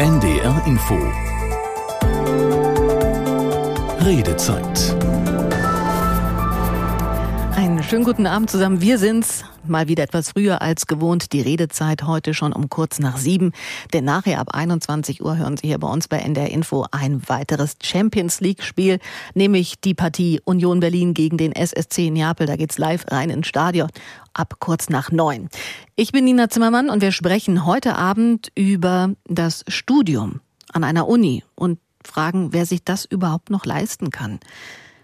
NDR Info. Redezeit. Einen schönen guten Abend zusammen. Wir sind's mal wieder etwas früher als gewohnt. Die Redezeit heute schon um kurz nach sieben. Denn nachher ab 21 Uhr hören Sie hier bei uns bei NDR Info ein weiteres Champions League Spiel, nämlich die Partie Union Berlin gegen den SSC Neapel. Da geht's live rein ins Stadion ab kurz nach neun. Ich bin Nina Zimmermann und wir sprechen heute Abend über das Studium an einer Uni und fragen, wer sich das überhaupt noch leisten kann.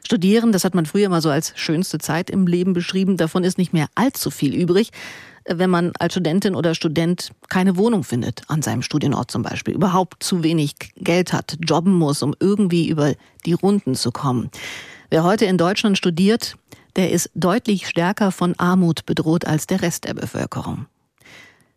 Studieren, das hat man früher mal so als schönste Zeit im Leben beschrieben. Davon ist nicht mehr allzu viel übrig, wenn man als Studentin oder Student keine Wohnung findet, an seinem Studienort zum Beispiel, überhaupt zu wenig Geld hat, jobben muss, um irgendwie über die Runden zu kommen. Wer heute in Deutschland studiert, der ist deutlich stärker von Armut bedroht als der Rest der Bevölkerung.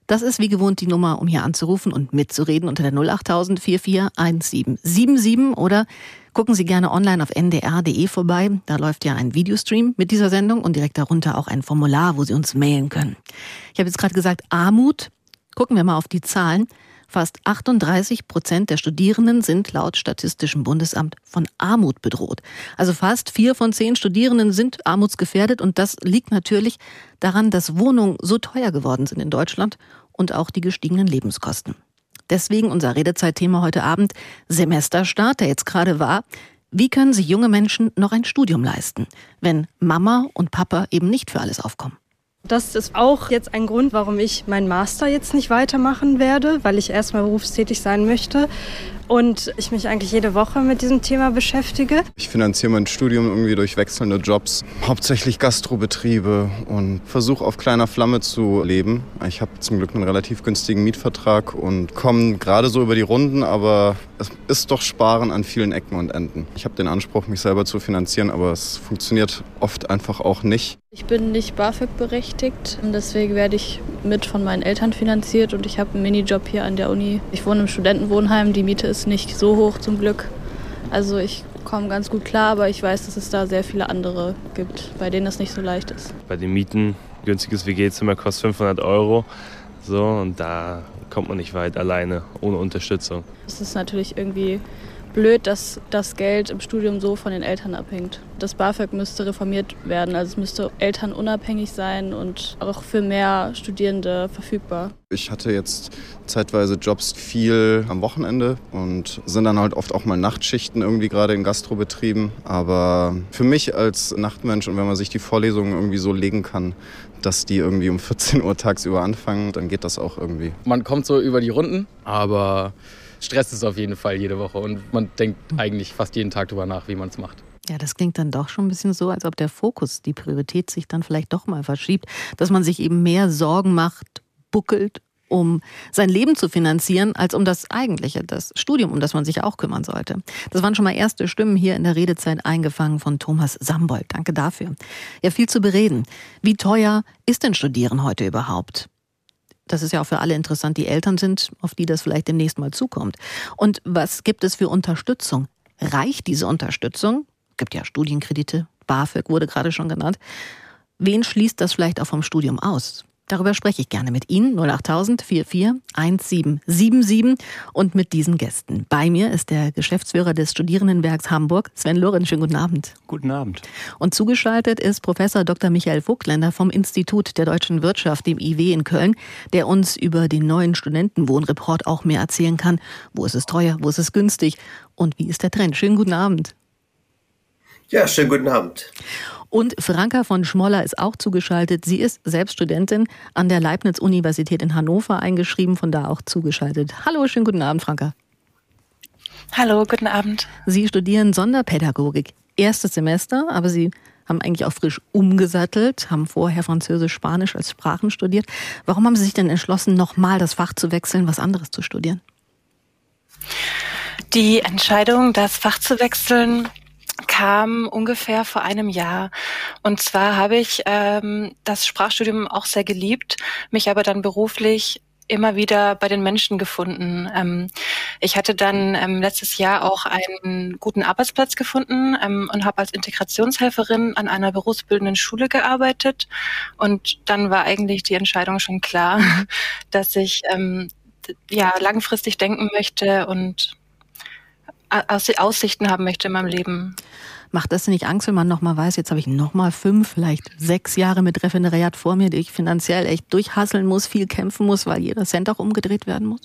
Das ist wie gewohnt die Nummer, um hier anzurufen und mitzureden unter der 08000 441777 oder gucken Sie gerne online auf ndr.de vorbei. Da läuft ja ein Videostream mit dieser Sendung und direkt darunter auch ein Formular, wo Sie uns mailen können. Ich habe jetzt gerade gesagt Armut. Gucken wir mal auf die Zahlen. Fast 38 Prozent der Studierenden sind laut Statistischem Bundesamt von Armut bedroht. Also fast vier von zehn Studierenden sind armutsgefährdet und das liegt natürlich daran, dass Wohnungen so teuer geworden sind in Deutschland und auch die gestiegenen Lebenskosten. Deswegen unser Redezeitthema heute Abend Semesterstart, der jetzt gerade war. Wie können sich junge Menschen noch ein Studium leisten, wenn Mama und Papa eben nicht für alles aufkommen? Das ist auch jetzt ein Grund, warum ich meinen Master jetzt nicht weitermachen werde, weil ich erstmal berufstätig sein möchte und ich mich eigentlich jede Woche mit diesem Thema beschäftige. Ich finanziere mein Studium irgendwie durch wechselnde Jobs, hauptsächlich Gastrobetriebe und versuche auf kleiner Flamme zu leben. Ich habe zum Glück einen relativ günstigen Mietvertrag und komme gerade so über die Runden, aber es ist doch Sparen an vielen Ecken und Enden. Ich habe den Anspruch, mich selber zu finanzieren, aber es funktioniert oft einfach auch nicht. Ich bin nicht BAföG berechtigt, deswegen werde ich mit von meinen Eltern finanziert und ich habe einen Minijob hier an der Uni. Ich wohne im Studentenwohnheim, die Miete ist nicht so hoch zum Glück. Also ich komme ganz gut klar, aber ich weiß, dass es da sehr viele andere gibt, bei denen es nicht so leicht ist. Bei den Mieten, günstiges WG-Zimmer kostet 500 Euro. So, und da kommt man nicht weit alleine, ohne Unterstützung. Es ist natürlich irgendwie blöd, dass das Geld im Studium so von den Eltern abhängt. Das BAföG müsste reformiert werden, also es müsste elternunabhängig sein und auch für mehr Studierende verfügbar. Ich hatte jetzt zeitweise Jobs viel am Wochenende und sind dann halt oft auch mal Nachtschichten irgendwie gerade in Gastrobetrieben. Aber für mich als Nachtmensch und wenn man sich die Vorlesungen irgendwie so legen kann, dass die irgendwie um 14 Uhr tagsüber anfangen, dann geht das auch irgendwie. Man kommt so über die Runden, aber Stress ist auf jeden Fall jede Woche und man denkt eigentlich fast jeden Tag darüber nach, wie man es macht. Ja, das klingt dann doch schon ein bisschen so, als ob der Fokus, die Priorität sich dann vielleicht doch mal verschiebt, dass man sich eben mehr Sorgen macht, buckelt, um sein Leben zu finanzieren, als um das eigentliche, das Studium, um das man sich auch kümmern sollte. Das waren schon mal erste Stimmen hier in der Redezeit eingefangen von Thomas Sambold. Danke dafür. Ja, viel zu bereden. Wie teuer ist denn Studieren heute überhaupt? Das ist ja auch für alle interessant, die Eltern sind, auf die das vielleicht demnächst mal zukommt. Und was gibt es für Unterstützung? Reicht diese Unterstützung? Es gibt ja Studienkredite, BAföG wurde gerade schon genannt. Wen schließt das vielleicht auch vom Studium aus? Darüber spreche ich gerne mit Ihnen 08000 44 1777 und mit diesen Gästen. Bei mir ist der Geschäftsführer des Studierendenwerks Hamburg, Sven Lorenz. Schönen guten Abend. Guten Abend. Und zugeschaltet ist Professor Dr. Michael Vogtländer vom Institut der deutschen Wirtschaft, dem IW in Köln, der uns über den neuen Studentenwohnreport auch mehr erzählen kann. Wo ist es teuer, wo ist es günstig und wie ist der Trend? Schönen guten Abend. Ja, schönen guten Abend. Und Franka von Schmoller ist auch zugeschaltet. Sie ist selbst Studentin an der Leibniz-Universität in Hannover eingeschrieben, von da auch zugeschaltet. Hallo, schönen guten Abend, Franka. Hallo, guten Abend. Sie studieren Sonderpädagogik. Erstes Semester, aber Sie haben eigentlich auch frisch umgesattelt, haben vorher Französisch, Spanisch als Sprachen studiert. Warum haben Sie sich denn entschlossen, nochmal das Fach zu wechseln, was anderes zu studieren? Die Entscheidung, das Fach zu wechseln, kam ungefähr vor einem Jahr. Und zwar habe ich ähm, das Sprachstudium auch sehr geliebt, mich aber dann beruflich immer wieder bei den Menschen gefunden. Ähm, ich hatte dann ähm, letztes Jahr auch einen guten Arbeitsplatz gefunden ähm, und habe als Integrationshelferin an einer berufsbildenden Schule gearbeitet. Und dann war eigentlich die Entscheidung schon klar, dass ich ähm, ja langfristig denken möchte und Aussichten haben möchte in meinem Leben. Macht das nicht Angst, wenn man nochmal weiß, jetzt habe ich nochmal fünf, vielleicht sechs Jahre mit Referendariat vor mir, die ich finanziell echt durchhasseln muss, viel kämpfen muss, weil jeder Cent auch umgedreht werden muss?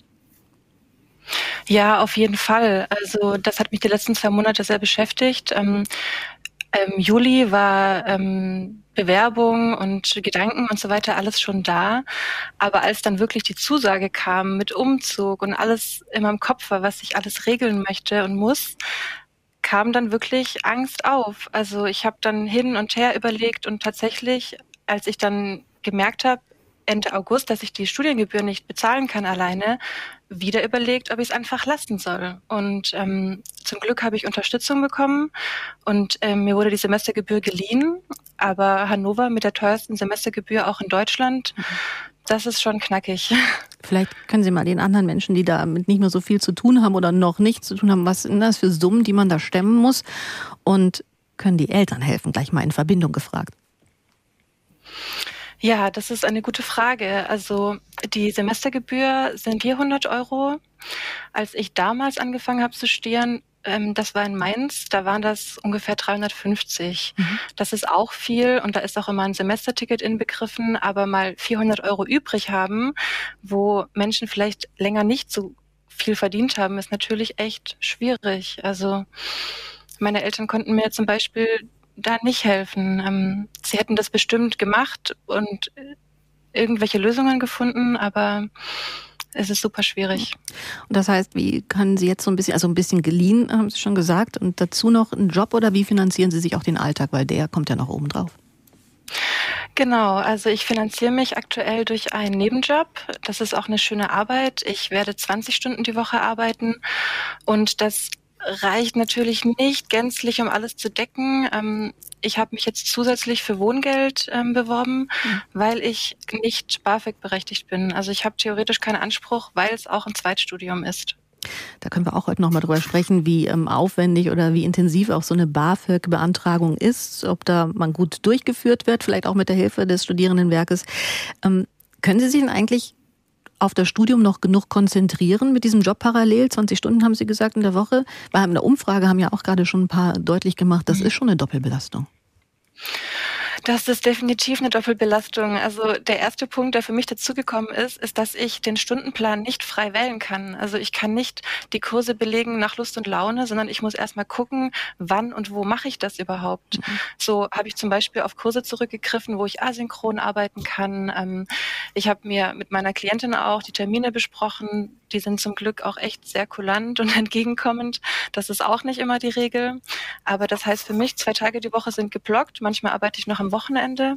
Ja, auf jeden Fall. Also das hat mich die letzten zwei Monate sehr beschäftigt. Ähm, im Juli war ähm, Bewerbung und Gedanken und so weiter alles schon da. Aber als dann wirklich die Zusage kam mit Umzug und alles in meinem Kopf war, was ich alles regeln möchte und muss, kam dann wirklich Angst auf. Also ich habe dann hin und her überlegt und tatsächlich, als ich dann gemerkt habe, Ende August, dass ich die Studiengebühr nicht bezahlen kann alleine, wieder überlegt, ob ich es einfach lassen soll. Und ähm, zum Glück habe ich Unterstützung bekommen und ähm, mir wurde die Semestergebühr geliehen. Aber Hannover mit der teuersten Semestergebühr auch in Deutschland, das ist schon knackig. Vielleicht können Sie mal den anderen Menschen, die damit nicht mehr so viel zu tun haben oder noch nichts zu tun haben, was sind das für Summen, die man da stemmen muss? Und können die Eltern helfen? Gleich mal in Verbindung gefragt. Ja, das ist eine gute Frage. Also die Semestergebühr sind 400 Euro. Als ich damals angefangen habe zu studieren, ähm, das war in Mainz, da waren das ungefähr 350. Mhm. Das ist auch viel und da ist auch immer ein Semesterticket inbegriffen, aber mal 400 Euro übrig haben, wo Menschen vielleicht länger nicht so viel verdient haben, ist natürlich echt schwierig. Also meine Eltern konnten mir zum Beispiel da nicht helfen. Ähm, sie hätten das bestimmt gemacht und irgendwelche Lösungen gefunden, aber es ist super schwierig. Und das heißt, wie können Sie jetzt so ein bisschen, also ein bisschen geliehen, haben Sie schon gesagt, und dazu noch einen Job oder wie finanzieren Sie sich auch den Alltag, weil der kommt ja noch oben drauf? Genau, also ich finanziere mich aktuell durch einen Nebenjob. Das ist auch eine schöne Arbeit. Ich werde 20 Stunden die Woche arbeiten und das reicht natürlich nicht gänzlich, um alles zu decken. Ähm, ich habe mich jetzt zusätzlich für Wohngeld ähm, beworben, mhm. weil ich nicht BAföG berechtigt bin. Also ich habe theoretisch keinen Anspruch, weil es auch ein Zweitstudium ist. Da können wir auch heute nochmal drüber sprechen, wie ähm, aufwendig oder wie intensiv auch so eine BAföG-Beantragung ist, ob da man gut durchgeführt wird, vielleicht auch mit der Hilfe des Studierendenwerkes. Ähm, können Sie sich denn eigentlich auf das Studium noch genug konzentrieren mit diesem Job parallel? 20 Stunden haben Sie gesagt in der Woche. Weil in der Umfrage haben ja auch gerade schon ein paar deutlich gemacht, das mhm. ist schon eine Doppelbelastung. Das ist definitiv eine Doppelbelastung. Also der erste Punkt, der für mich dazugekommen ist, ist, dass ich den Stundenplan nicht frei wählen kann. Also ich kann nicht die Kurse belegen nach Lust und Laune, sondern ich muss erstmal gucken, wann und wo mache ich das überhaupt. Mhm. So habe ich zum Beispiel auf Kurse zurückgegriffen, wo ich asynchron arbeiten kann. Ähm, ich habe mir mit meiner Klientin auch die Termine besprochen, die sind zum Glück auch echt sehr kulant und entgegenkommend. Das ist auch nicht immer die Regel. Aber das heißt für mich, zwei Tage die Woche sind geblockt. Manchmal arbeite ich noch am Wochenende.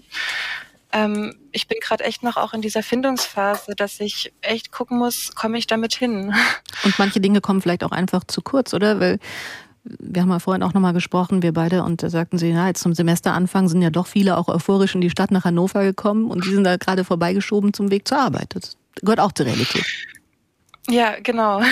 Ähm, ich bin gerade echt noch auch in dieser Findungsphase, dass ich echt gucken muss, komme ich damit hin. Und manche Dinge kommen vielleicht auch einfach zu kurz, oder? Weil wir haben ja vorhin auch nochmal gesprochen, wir beide, und da sagten sie, ja, jetzt zum Semesteranfang sind ja doch viele auch euphorisch in die Stadt nach Hannover gekommen und die sind da gerade vorbeigeschoben zum Weg zur Arbeit. Das gehört auch zur Realität. Ja, genau.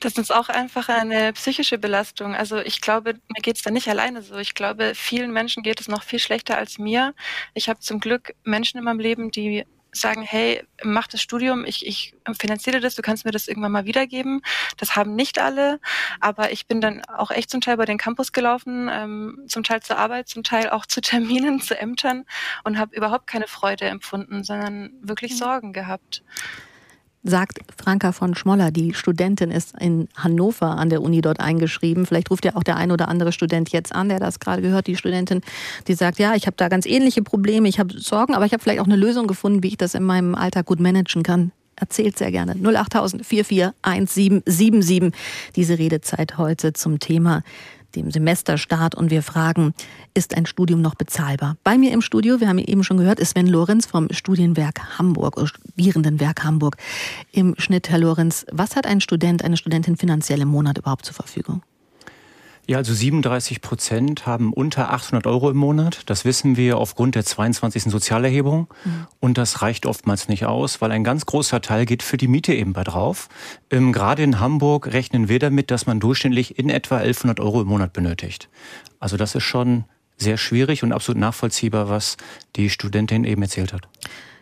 Das ist auch einfach eine psychische Belastung. Also ich glaube, mir geht's da nicht alleine so. Ich glaube, vielen Menschen geht es noch viel schlechter als mir. Ich habe zum Glück Menschen in meinem Leben, die sagen, hey, mach das Studium, ich, ich finanziere das, du kannst mir das irgendwann mal wiedergeben. Das haben nicht alle, aber ich bin dann auch echt zum Teil bei den Campus gelaufen, ähm, zum Teil zur Arbeit, zum Teil auch zu Terminen, zu Ämtern und habe überhaupt keine Freude empfunden, sondern wirklich mhm. Sorgen gehabt sagt Franka von Schmoller. Die Studentin ist in Hannover an der Uni dort eingeschrieben. Vielleicht ruft ja auch der ein oder andere Student jetzt an, der das gerade gehört. Die Studentin, die sagt, ja, ich habe da ganz ähnliche Probleme, ich habe Sorgen, aber ich habe vielleicht auch eine Lösung gefunden, wie ich das in meinem Alltag gut managen kann. Erzählt sehr gerne. 08000 441777. Diese Redezeit heute zum Thema dem Semesterstart und wir fragen, ist ein Studium noch bezahlbar? Bei mir im Studio, wir haben eben schon gehört, ist Sven Lorenz vom Studienwerk Hamburg, Studierendenwerk Hamburg. Im Schnitt, Herr Lorenz, was hat ein Student, eine Studentin finanziell im Monat überhaupt zur Verfügung? Ja, also 37 Prozent haben unter 800 Euro im Monat. Das wissen wir aufgrund der 22. Sozialerhebung. Mhm. Und das reicht oftmals nicht aus, weil ein ganz großer Teil geht für die Miete eben bei drauf. Ähm, gerade in Hamburg rechnen wir damit, dass man durchschnittlich in etwa 1100 Euro im Monat benötigt. Also das ist schon sehr schwierig und absolut nachvollziehbar, was die Studentin eben erzählt hat.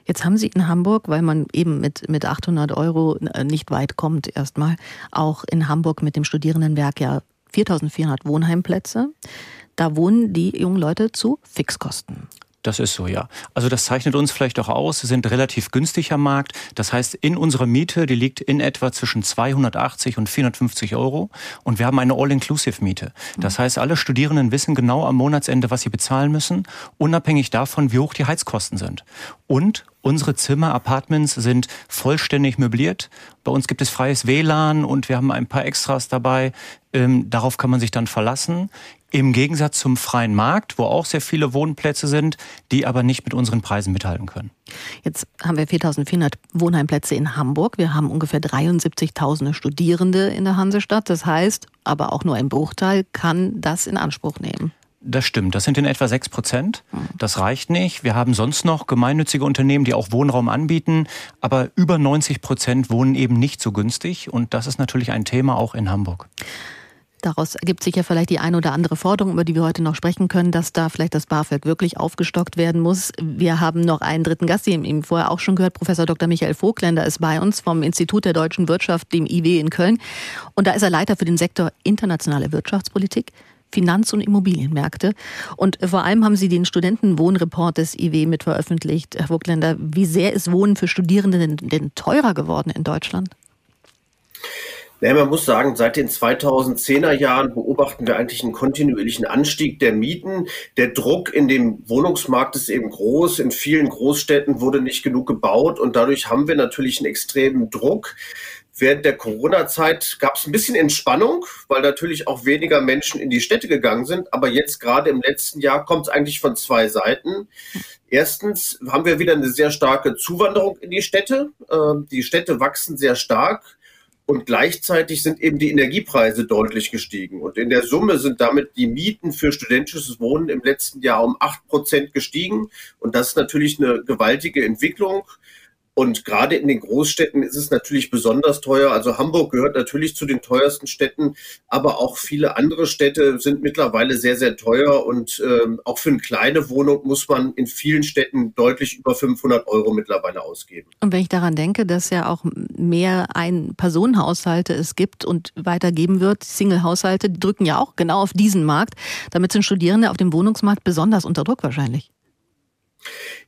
Jetzt haben Sie in Hamburg, weil man eben mit, mit 800 Euro äh, nicht weit kommt, erstmal auch in Hamburg mit dem Studierendenwerk ja 4400 Wohnheimplätze. Da wohnen die jungen Leute zu Fixkosten. Das ist so, ja. Also das zeichnet uns vielleicht auch aus. Wir sind relativ günstig am Markt. Das heißt, in unserer Miete, die liegt in etwa zwischen 280 und 450 Euro. Und wir haben eine All-Inclusive-Miete. Das heißt, alle Studierenden wissen genau am Monatsende, was sie bezahlen müssen, unabhängig davon, wie hoch die Heizkosten sind. Und Unsere Zimmer, Apartments sind vollständig möbliert. Bei uns gibt es freies WLAN und wir haben ein paar Extras dabei. Ähm, darauf kann man sich dann verlassen. Im Gegensatz zum freien Markt, wo auch sehr viele Wohnplätze sind, die aber nicht mit unseren Preisen mithalten können. Jetzt haben wir 4400 Wohnheimplätze in Hamburg. Wir haben ungefähr 73.000 Studierende in der Hansestadt. Das heißt, aber auch nur ein Bruchteil kann das in Anspruch nehmen. Das stimmt. Das sind in etwa sechs Prozent. Das reicht nicht. Wir haben sonst noch gemeinnützige Unternehmen, die auch Wohnraum anbieten. Aber über 90 Prozent wohnen eben nicht so günstig. Und das ist natürlich ein Thema auch in Hamburg. Daraus ergibt sich ja vielleicht die eine oder andere Forderung, über die wir heute noch sprechen können, dass da vielleicht das BAföG wirklich aufgestockt werden muss. Wir haben noch einen dritten Gast, den eben vorher auch schon gehört. Professor Dr. Michael Vogländer ist bei uns vom Institut der deutschen Wirtschaft, dem IW in Köln. Und da ist er Leiter für den Sektor internationale Wirtschaftspolitik. Finanz- und Immobilienmärkte. Und vor allem haben Sie den Studentenwohnreport des IW mit veröffentlicht. Herr Vogländer, wie sehr ist Wohnen für Studierende denn, denn teurer geworden in Deutschland? Naja, man muss sagen, seit den 2010er Jahren beobachten wir eigentlich einen kontinuierlichen Anstieg der Mieten. Der Druck in dem Wohnungsmarkt ist eben groß. In vielen Großstädten wurde nicht genug gebaut und dadurch haben wir natürlich einen extremen Druck. Während der Corona-Zeit gab es ein bisschen Entspannung, weil natürlich auch weniger Menschen in die Städte gegangen sind. Aber jetzt gerade im letzten Jahr kommt es eigentlich von zwei Seiten. Erstens haben wir wieder eine sehr starke Zuwanderung in die Städte. Ähm, die Städte wachsen sehr stark. Und gleichzeitig sind eben die Energiepreise deutlich gestiegen. Und in der Summe sind damit die Mieten für studentisches Wohnen im letzten Jahr um acht Prozent gestiegen. Und das ist natürlich eine gewaltige Entwicklung. Und gerade in den Großstädten ist es natürlich besonders teuer. Also Hamburg gehört natürlich zu den teuersten Städten, aber auch viele andere Städte sind mittlerweile sehr, sehr teuer. Und ähm, auch für eine kleine Wohnung muss man in vielen Städten deutlich über 500 Euro mittlerweile ausgeben. Und wenn ich daran denke, dass ja auch mehr Ein-Personen-Haushalte es gibt und weitergeben wird, Single-Haushalte drücken ja auch genau auf diesen Markt. Damit sind Studierende auf dem Wohnungsmarkt besonders unter Druck wahrscheinlich.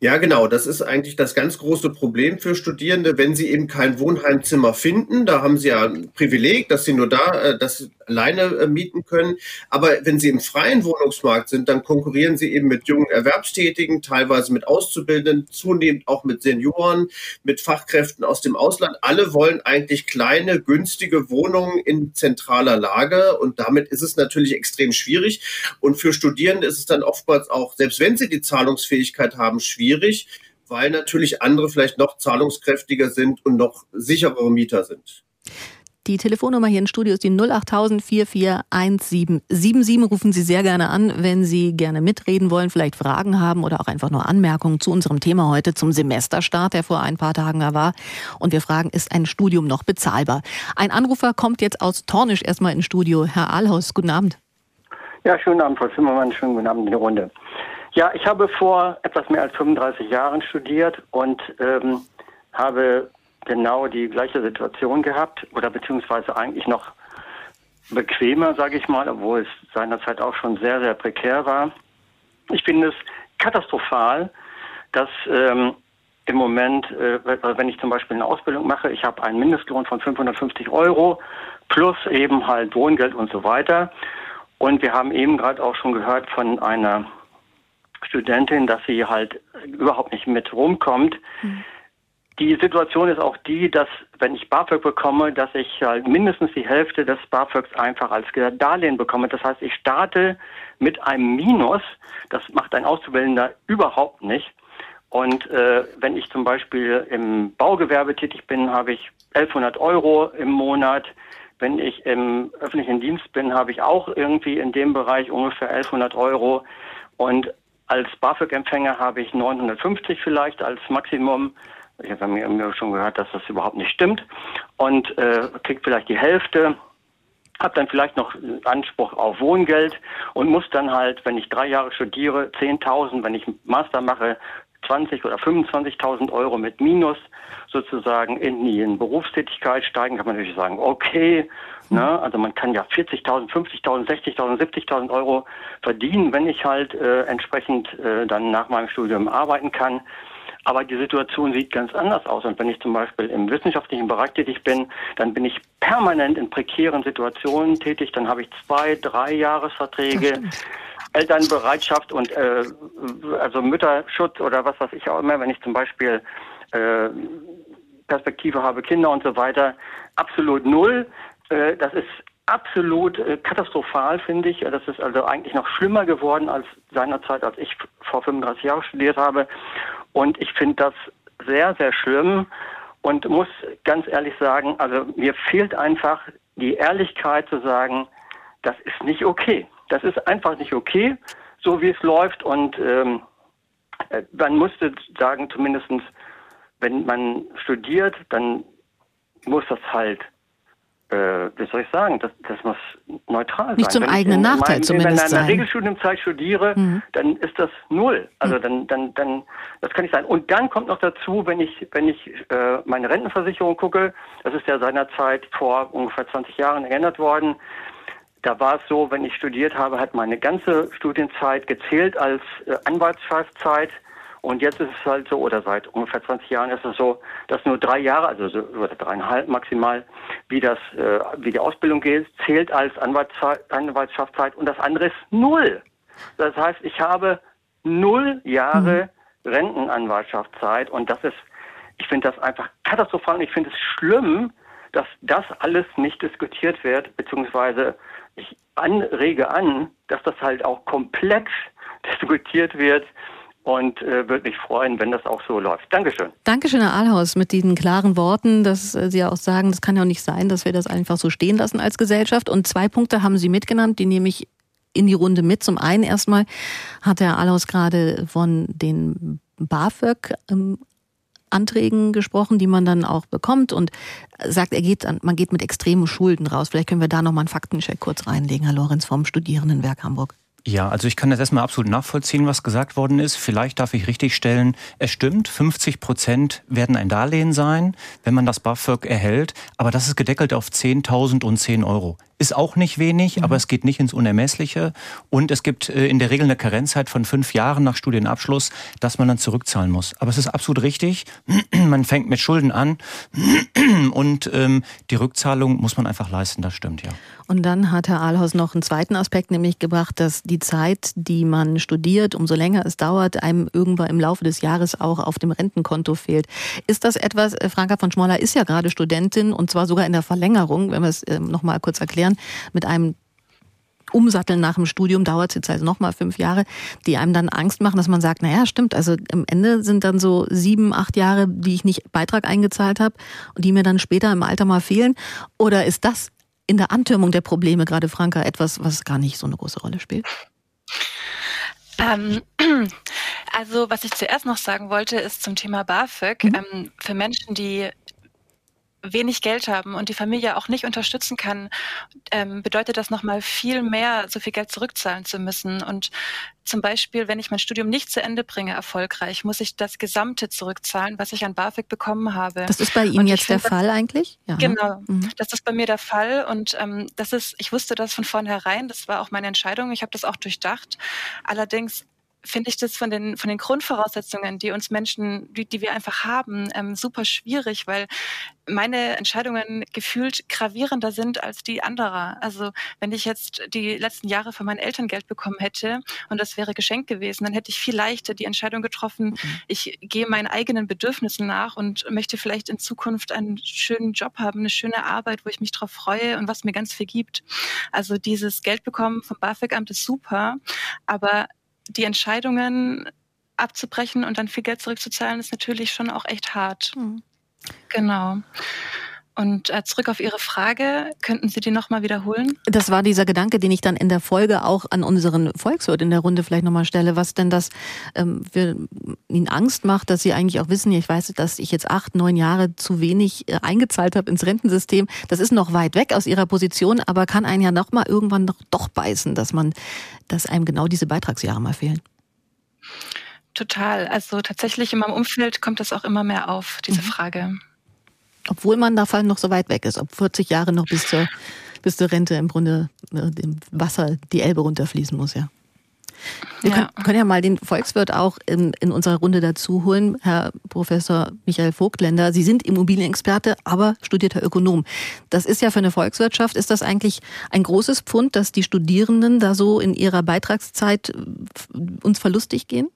Ja, genau. Das ist eigentlich das ganz große Problem für Studierende, wenn sie eben kein Wohnheimzimmer finden. Da haben sie ja ein Privileg, dass sie nur da, äh, das alleine äh, mieten können. Aber wenn sie im freien Wohnungsmarkt sind, dann konkurrieren sie eben mit jungen Erwerbstätigen, teilweise mit Auszubildenden, zunehmend auch mit Senioren, mit Fachkräften aus dem Ausland. Alle wollen eigentlich kleine, günstige Wohnungen in zentraler Lage. Und damit ist es natürlich extrem schwierig. Und für Studierende ist es dann oftmals auch, selbst wenn sie die Zahlungsfähigkeit haben, schwierig schwierig, weil natürlich andere vielleicht noch zahlungskräftiger sind und noch sicherere Mieter sind. Die Telefonnummer hier im Studio ist die 08000 441777. Rufen Sie sehr gerne an, wenn Sie gerne mitreden wollen, vielleicht Fragen haben oder auch einfach nur Anmerkungen zu unserem Thema heute, zum Semesterstart, der vor ein paar Tagen da war. Und wir fragen, ist ein Studium noch bezahlbar? Ein Anrufer kommt jetzt aus Tornisch erstmal ins Studio. Herr Ahlhaus, guten Abend. Ja, schönen Abend, Frau Zimmermann. Schönen guten Abend in die Runde. Ja, ich habe vor etwas mehr als 35 Jahren studiert und ähm, habe genau die gleiche Situation gehabt oder beziehungsweise eigentlich noch bequemer, sage ich mal, obwohl es seinerzeit auch schon sehr, sehr prekär war. Ich finde es katastrophal, dass ähm, im Moment, äh, wenn ich zum Beispiel eine Ausbildung mache, ich habe einen Mindestlohn von 550 Euro plus eben halt Wohngeld und so weiter. Und wir haben eben gerade auch schon gehört von einer Studentin, dass sie halt überhaupt nicht mit rumkommt. Mhm. Die Situation ist auch die, dass wenn ich BAföG bekomme, dass ich halt mindestens die Hälfte des BAföGs einfach als Darlehen bekomme. Das heißt, ich starte mit einem Minus. Das macht ein Auszubildender überhaupt nicht. Und äh, wenn ich zum Beispiel im Baugewerbe tätig bin, habe ich 1100 Euro im Monat. Wenn ich im öffentlichen Dienst bin, habe ich auch irgendwie in dem Bereich ungefähr 1100 Euro. Und als BAföG-Empfänger habe ich 950 vielleicht als Maximum. Ich habe mir schon gehört, dass das überhaupt nicht stimmt. Und äh, kriegt vielleicht die Hälfte, habe dann vielleicht noch Anspruch auf Wohngeld und muss dann halt, wenn ich drei Jahre studiere, 10.000, wenn ich Master mache, 20 oder 25.000 Euro mit Minus sozusagen in die Berufstätigkeit steigen, kann man natürlich sagen, okay, ne, also man kann ja 40.000, 50.000, 60.000, 70.000 Euro verdienen, wenn ich halt äh, entsprechend äh, dann nach meinem Studium arbeiten kann. Aber die Situation sieht ganz anders aus. Und wenn ich zum Beispiel im wissenschaftlichen Bereich tätig bin, dann bin ich permanent in prekären Situationen tätig. Dann habe ich zwei, drei Jahresverträge. Elternbereitschaft und äh, also Mütterschutz oder was weiß ich auch immer, wenn ich zum Beispiel äh, Perspektive habe, Kinder und so weiter, absolut null. Äh, das ist absolut äh, katastrophal, finde ich. Das ist also eigentlich noch schlimmer geworden als seinerzeit, als ich vor 35 Jahren studiert habe. Und ich finde das sehr, sehr schlimm und muss ganz ehrlich sagen, also mir fehlt einfach die Ehrlichkeit zu sagen, das ist nicht okay. Das ist einfach nicht okay, so wie es läuft. Und ähm, äh, man musste sagen, zumindestens wenn man studiert, dann muss das halt, äh, wie soll ich sagen, das, das muss neutral sein. Nicht zum wenn eigenen in, Nachteil in zumindest Wenn ich in einer. Regelstudienzeit studiere, Mhm. dann ist das null. Also dann, dann, dann, das kann nicht sein. Und dann kommt noch dazu, wenn ich, wenn ich äh, meine Rentenversicherung gucke, das ist ja seinerzeit vor ungefähr 20 Jahren geändert worden. Da war es so, wenn ich studiert habe, hat meine ganze Studienzeit gezählt als äh, Anwaltschaftzeit. Und jetzt ist es halt so, oder seit ungefähr 20 Jahren ist es so, dass nur drei Jahre, also so, oder dreieinhalb maximal, wie das, äh, wie die Ausbildung geht, zählt als Anwaltszeit, Anwaltschaftszeit. Und das andere ist null. Das heißt, ich habe null Jahre Rentenanwaltschaftszeit. Und das ist, ich finde das einfach katastrophal. Und ich finde es schlimm, dass das alles nicht diskutiert wird, beziehungsweise ich anrege an, dass das halt auch komplex diskutiert wird und äh, würde mich freuen, wenn das auch so läuft. Dankeschön. Dankeschön, Herr Ahlhaus, mit diesen klaren Worten, dass äh, Sie auch sagen, das kann ja auch nicht sein, dass wir das einfach so stehen lassen als Gesellschaft. Und zwei Punkte haben Sie mitgenannt, die nehme ich in die Runde mit. Zum einen erstmal hat Herr Ahlhaus gerade von den BAföG ähm, Anträgen gesprochen, die man dann auch bekommt und sagt, er geht, an- man geht mit extremen Schulden raus. Vielleicht können wir da noch mal einen Faktencheck kurz reinlegen, Herr Lorenz vom Studierendenwerk Hamburg. Ja, also ich kann das erstmal absolut nachvollziehen, was gesagt worden ist. Vielleicht darf ich richtig stellen, es stimmt, 50 Prozent werden ein Darlehen sein, wenn man das BAföG erhält, aber das ist gedeckelt auf 10.000 und 10 Euro. Ist auch nicht wenig, aber es geht nicht ins Unermessliche. Und es gibt äh, in der Regel eine Karenzzeit von fünf Jahren nach Studienabschluss, dass man dann zurückzahlen muss. Aber es ist absolut richtig, man fängt mit Schulden an und ähm, die Rückzahlung muss man einfach leisten, das stimmt, ja. Und dann hat Herr Ahlhaus noch einen zweiten Aspekt, nämlich gebracht, dass die Zeit, die man studiert, umso länger es dauert, einem irgendwann im Laufe des Jahres auch auf dem Rentenkonto fehlt. Ist das etwas, äh, Franka von Schmoller ist ja gerade Studentin und zwar sogar in der Verlängerung, wenn wir es ähm, noch mal kurz erklären, mit einem Umsatteln nach dem Studium dauert es jetzt also nochmal fünf Jahre, die einem dann Angst machen, dass man sagt, naja, stimmt, also am Ende sind dann so sieben, acht Jahre, die ich nicht Beitrag eingezahlt habe und die mir dann später im Alter mal fehlen. Oder ist das in der Antürmung der Probleme, gerade Franka, etwas, was gar nicht so eine große Rolle spielt? Ähm, also, was ich zuerst noch sagen wollte, ist zum Thema BAföG. Ähm, für Menschen, die wenig Geld haben und die Familie auch nicht unterstützen kann, ähm, bedeutet das nochmal viel mehr, so viel Geld zurückzahlen zu müssen. Und zum Beispiel, wenn ich mein Studium nicht zu Ende bringe, erfolgreich, muss ich das Gesamte zurückzahlen, was ich an BAföG bekommen habe. Das ist bei Ihnen jetzt der Fall eigentlich? Ja, ne? Genau, Mhm. das ist bei mir der Fall und ähm, das ist, ich wusste das von vornherein, das war auch meine Entscheidung, ich habe das auch durchdacht. Allerdings finde ich das von den von den Grundvoraussetzungen, die uns Menschen, die, die wir einfach haben, ähm, super schwierig, weil meine Entscheidungen gefühlt gravierender sind als die anderer. Also wenn ich jetzt die letzten Jahre von meinen Eltern Geld bekommen hätte und das wäre geschenkt gewesen, dann hätte ich viel leichter die Entscheidung getroffen, ich gehe meinen eigenen Bedürfnissen nach und möchte vielleicht in Zukunft einen schönen Job haben, eine schöne Arbeit, wo ich mich drauf freue und was mir ganz viel gibt. Also dieses Geld bekommen vom BAföG-Amt ist super, aber die Entscheidungen abzubrechen und dann viel Geld zurückzuzahlen, ist natürlich schon auch echt hart. Genau. Und äh, zurück auf Ihre Frage, könnten Sie die nochmal wiederholen? Das war dieser Gedanke, den ich dann in der Folge auch an unseren Volkswirt in der Runde vielleicht nochmal stelle, was denn das ähm, für Ihnen Angst macht, dass Sie eigentlich auch wissen, ich weiß, dass ich jetzt acht, neun Jahre zu wenig äh, eingezahlt habe ins Rentensystem. Das ist noch weit weg aus Ihrer Position, aber kann einen ja nochmal irgendwann doch, doch beißen, dass man, dass einem genau diese Beitragsjahre mal fehlen. Total. Also tatsächlich in meinem Umfeld kommt das auch immer mehr auf, diese mhm. Frage. Obwohl man davon noch so weit weg ist, ob 40 Jahre noch bis zur, bis zur Rente im Grunde äh, dem Wasser die Elbe runterfließen muss, ja. Wir ja. Können, können, ja mal den Volkswirt auch in, in unserer Runde dazu holen, Herr Professor Michael Vogtländer. Sie sind Immobilienexperte, aber studierter Ökonom. Das ist ja für eine Volkswirtschaft, ist das eigentlich ein großes Pfund, dass die Studierenden da so in ihrer Beitragszeit äh, uns verlustig gehen?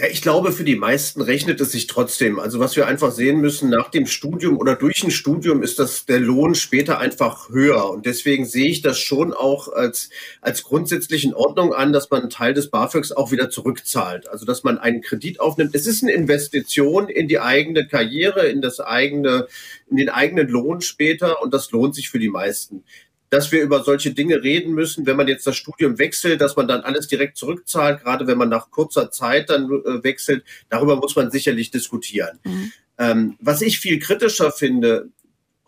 Ja, ich glaube, für die meisten rechnet es sich trotzdem. Also was wir einfach sehen müssen, nach dem Studium oder durch ein Studium ist das der Lohn später einfach höher. Und deswegen sehe ich das schon auch als, als grundsätzlich in Ordnung an, dass man einen Teil des BAföGs auch wieder zurückzahlt. Also dass man einen Kredit aufnimmt. Es ist eine Investition in die eigene Karriere, in das eigene, in den eigenen Lohn später und das lohnt sich für die meisten dass wir über solche Dinge reden müssen, wenn man jetzt das Studium wechselt, dass man dann alles direkt zurückzahlt, gerade wenn man nach kurzer Zeit dann äh, wechselt. Darüber muss man sicherlich diskutieren. Mhm. Ähm, was ich viel kritischer finde,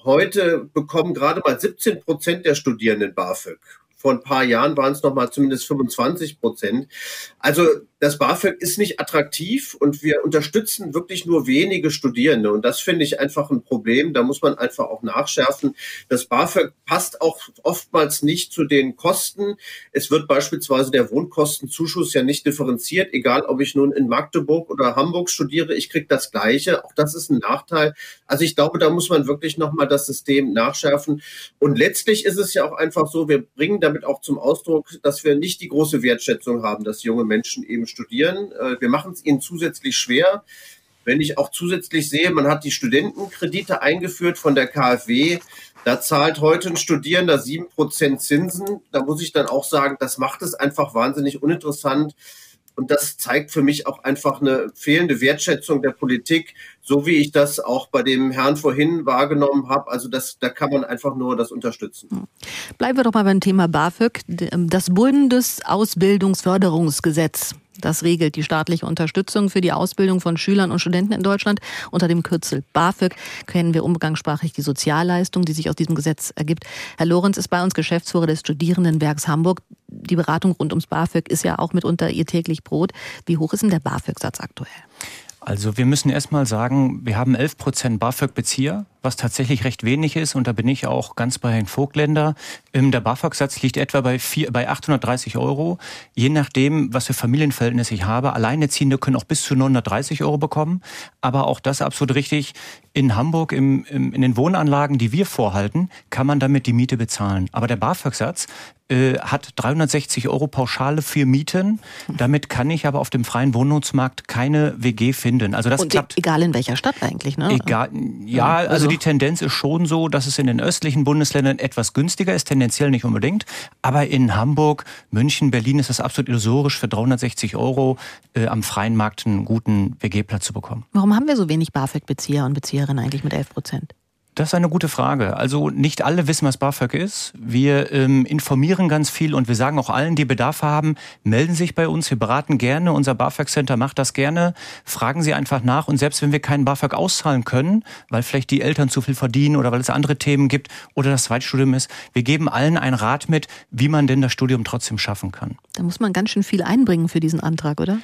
heute bekommen gerade mal 17 Prozent der Studierenden BAföG. Vor ein paar Jahren waren es noch mal zumindest 25 Prozent. Also das BAföG ist nicht attraktiv und wir unterstützen wirklich nur wenige Studierende. Und das finde ich einfach ein Problem. Da muss man einfach auch nachschärfen. Das BAföG passt auch oftmals nicht zu den Kosten. Es wird beispielsweise der Wohnkostenzuschuss ja nicht differenziert, egal ob ich nun in Magdeburg oder Hamburg studiere. Ich kriege das Gleiche. Auch das ist ein Nachteil. Also ich glaube, da muss man wirklich nochmal das System nachschärfen. Und letztlich ist es ja auch einfach so, wir bringen damit auch zum Ausdruck, dass wir nicht die große Wertschätzung haben, dass junge Menschen eben studieren. Äh, wir machen es ihnen zusätzlich schwer. Wenn ich auch zusätzlich sehe, man hat die Studentenkredite eingeführt von der KfW, da zahlt heute ein Studierender sieben Prozent Zinsen. Da muss ich dann auch sagen, das macht es einfach wahnsinnig uninteressant. Und das zeigt für mich auch einfach eine fehlende Wertschätzung der Politik, so wie ich das auch bei dem Herrn vorhin wahrgenommen habe. Also das, da kann man einfach nur das unterstützen. Hm. Bleiben wir doch mal beim Thema BAföG. Das Bundesausbildungsförderungsgesetz das regelt die staatliche Unterstützung für die Ausbildung von Schülern und Studenten in Deutschland. Unter dem Kürzel BAföG kennen wir umgangssprachlich die Sozialleistung, die sich aus diesem Gesetz ergibt. Herr Lorenz ist bei uns Geschäftsführer des Studierendenwerks Hamburg. Die Beratung rund ums BAföG ist ja auch mitunter ihr täglich Brot. Wie hoch ist denn der BAföG-Satz aktuell? Also wir müssen erstmal sagen, wir haben 11 Prozent BAföG-Bezieher was tatsächlich recht wenig ist, und da bin ich auch ganz bei Herrn Vogtländer. Ähm, der BAföG-Satz liegt etwa bei, vier, bei 830 Euro. Je nachdem, was für Familienverhältnisse ich habe. Alleinerziehende können auch bis zu 930 Euro bekommen. Aber auch das absolut richtig. In Hamburg, im, im, in den Wohnanlagen, die wir vorhalten, kann man damit die Miete bezahlen. Aber der BAföG-Satz äh, hat 360 Euro Pauschale für Mieten. Damit kann ich aber auf dem freien Wohnungsmarkt keine WG finden. Also das Und klappt. Egal in welcher Stadt eigentlich, ne? Egal, ja, also die Tendenz ist schon so, dass es in den östlichen Bundesländern etwas günstiger ist, tendenziell nicht unbedingt. Aber in Hamburg, München, Berlin ist es absolut illusorisch, für 360 Euro äh, am freien Markt einen guten WG-Platz zu bekommen. Warum haben wir so wenig BAföG-Bezieher und Bezieherinnen eigentlich mit 11 Prozent? Das ist eine gute Frage. Also nicht alle wissen, was BAföG ist. Wir ähm, informieren ganz viel und wir sagen auch allen, die Bedarf haben, melden sich bei uns. Wir beraten gerne. Unser BAföG-Center macht das gerne. Fragen Sie einfach nach. Und selbst wenn wir keinen BAföG auszahlen können, weil vielleicht die Eltern zu viel verdienen oder weil es andere Themen gibt oder das Zweitstudium ist, wir geben allen einen Rat mit, wie man denn das Studium trotzdem schaffen kann. Da muss man ganz schön viel einbringen für diesen Antrag, oder?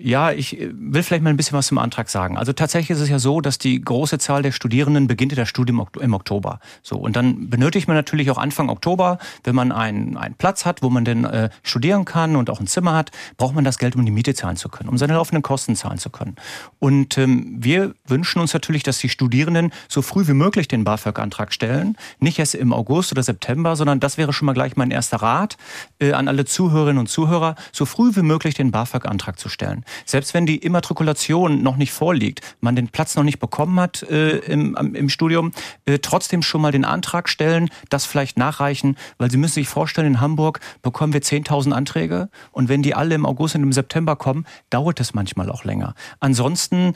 Ja, ich äh, will vielleicht mal ein bisschen was zum Antrag sagen. Also tatsächlich ist es ja so, dass die große Zahl der Studierenden beginnt das Studium im Oktober. So und dann benötigt man natürlich auch Anfang Oktober, wenn man einen, einen Platz hat, wo man denn äh, studieren kann und auch ein Zimmer hat, braucht man das Geld, um die Miete zahlen zu können, um seine laufenden Kosten zahlen zu können. Und ähm, wir wünschen uns natürlich, dass die Studierenden so früh wie möglich den BAföG-Antrag stellen, nicht erst im August oder September, sondern das wäre schon mal gleich mein erster Rat äh, an alle Zuhörerinnen und Zuhörer, so früh wie möglich den BAföG-Antrag zu stellen. Selbst wenn die Immatrikulation noch nicht vorliegt, man den Platz noch nicht bekommen hat äh, im, im Studium, äh, trotzdem schon mal den Antrag stellen, das vielleicht nachreichen, weil Sie müssen sich vorstellen, in Hamburg bekommen wir 10.000 Anträge und wenn die alle im August und im September kommen, dauert es manchmal auch länger. Ansonsten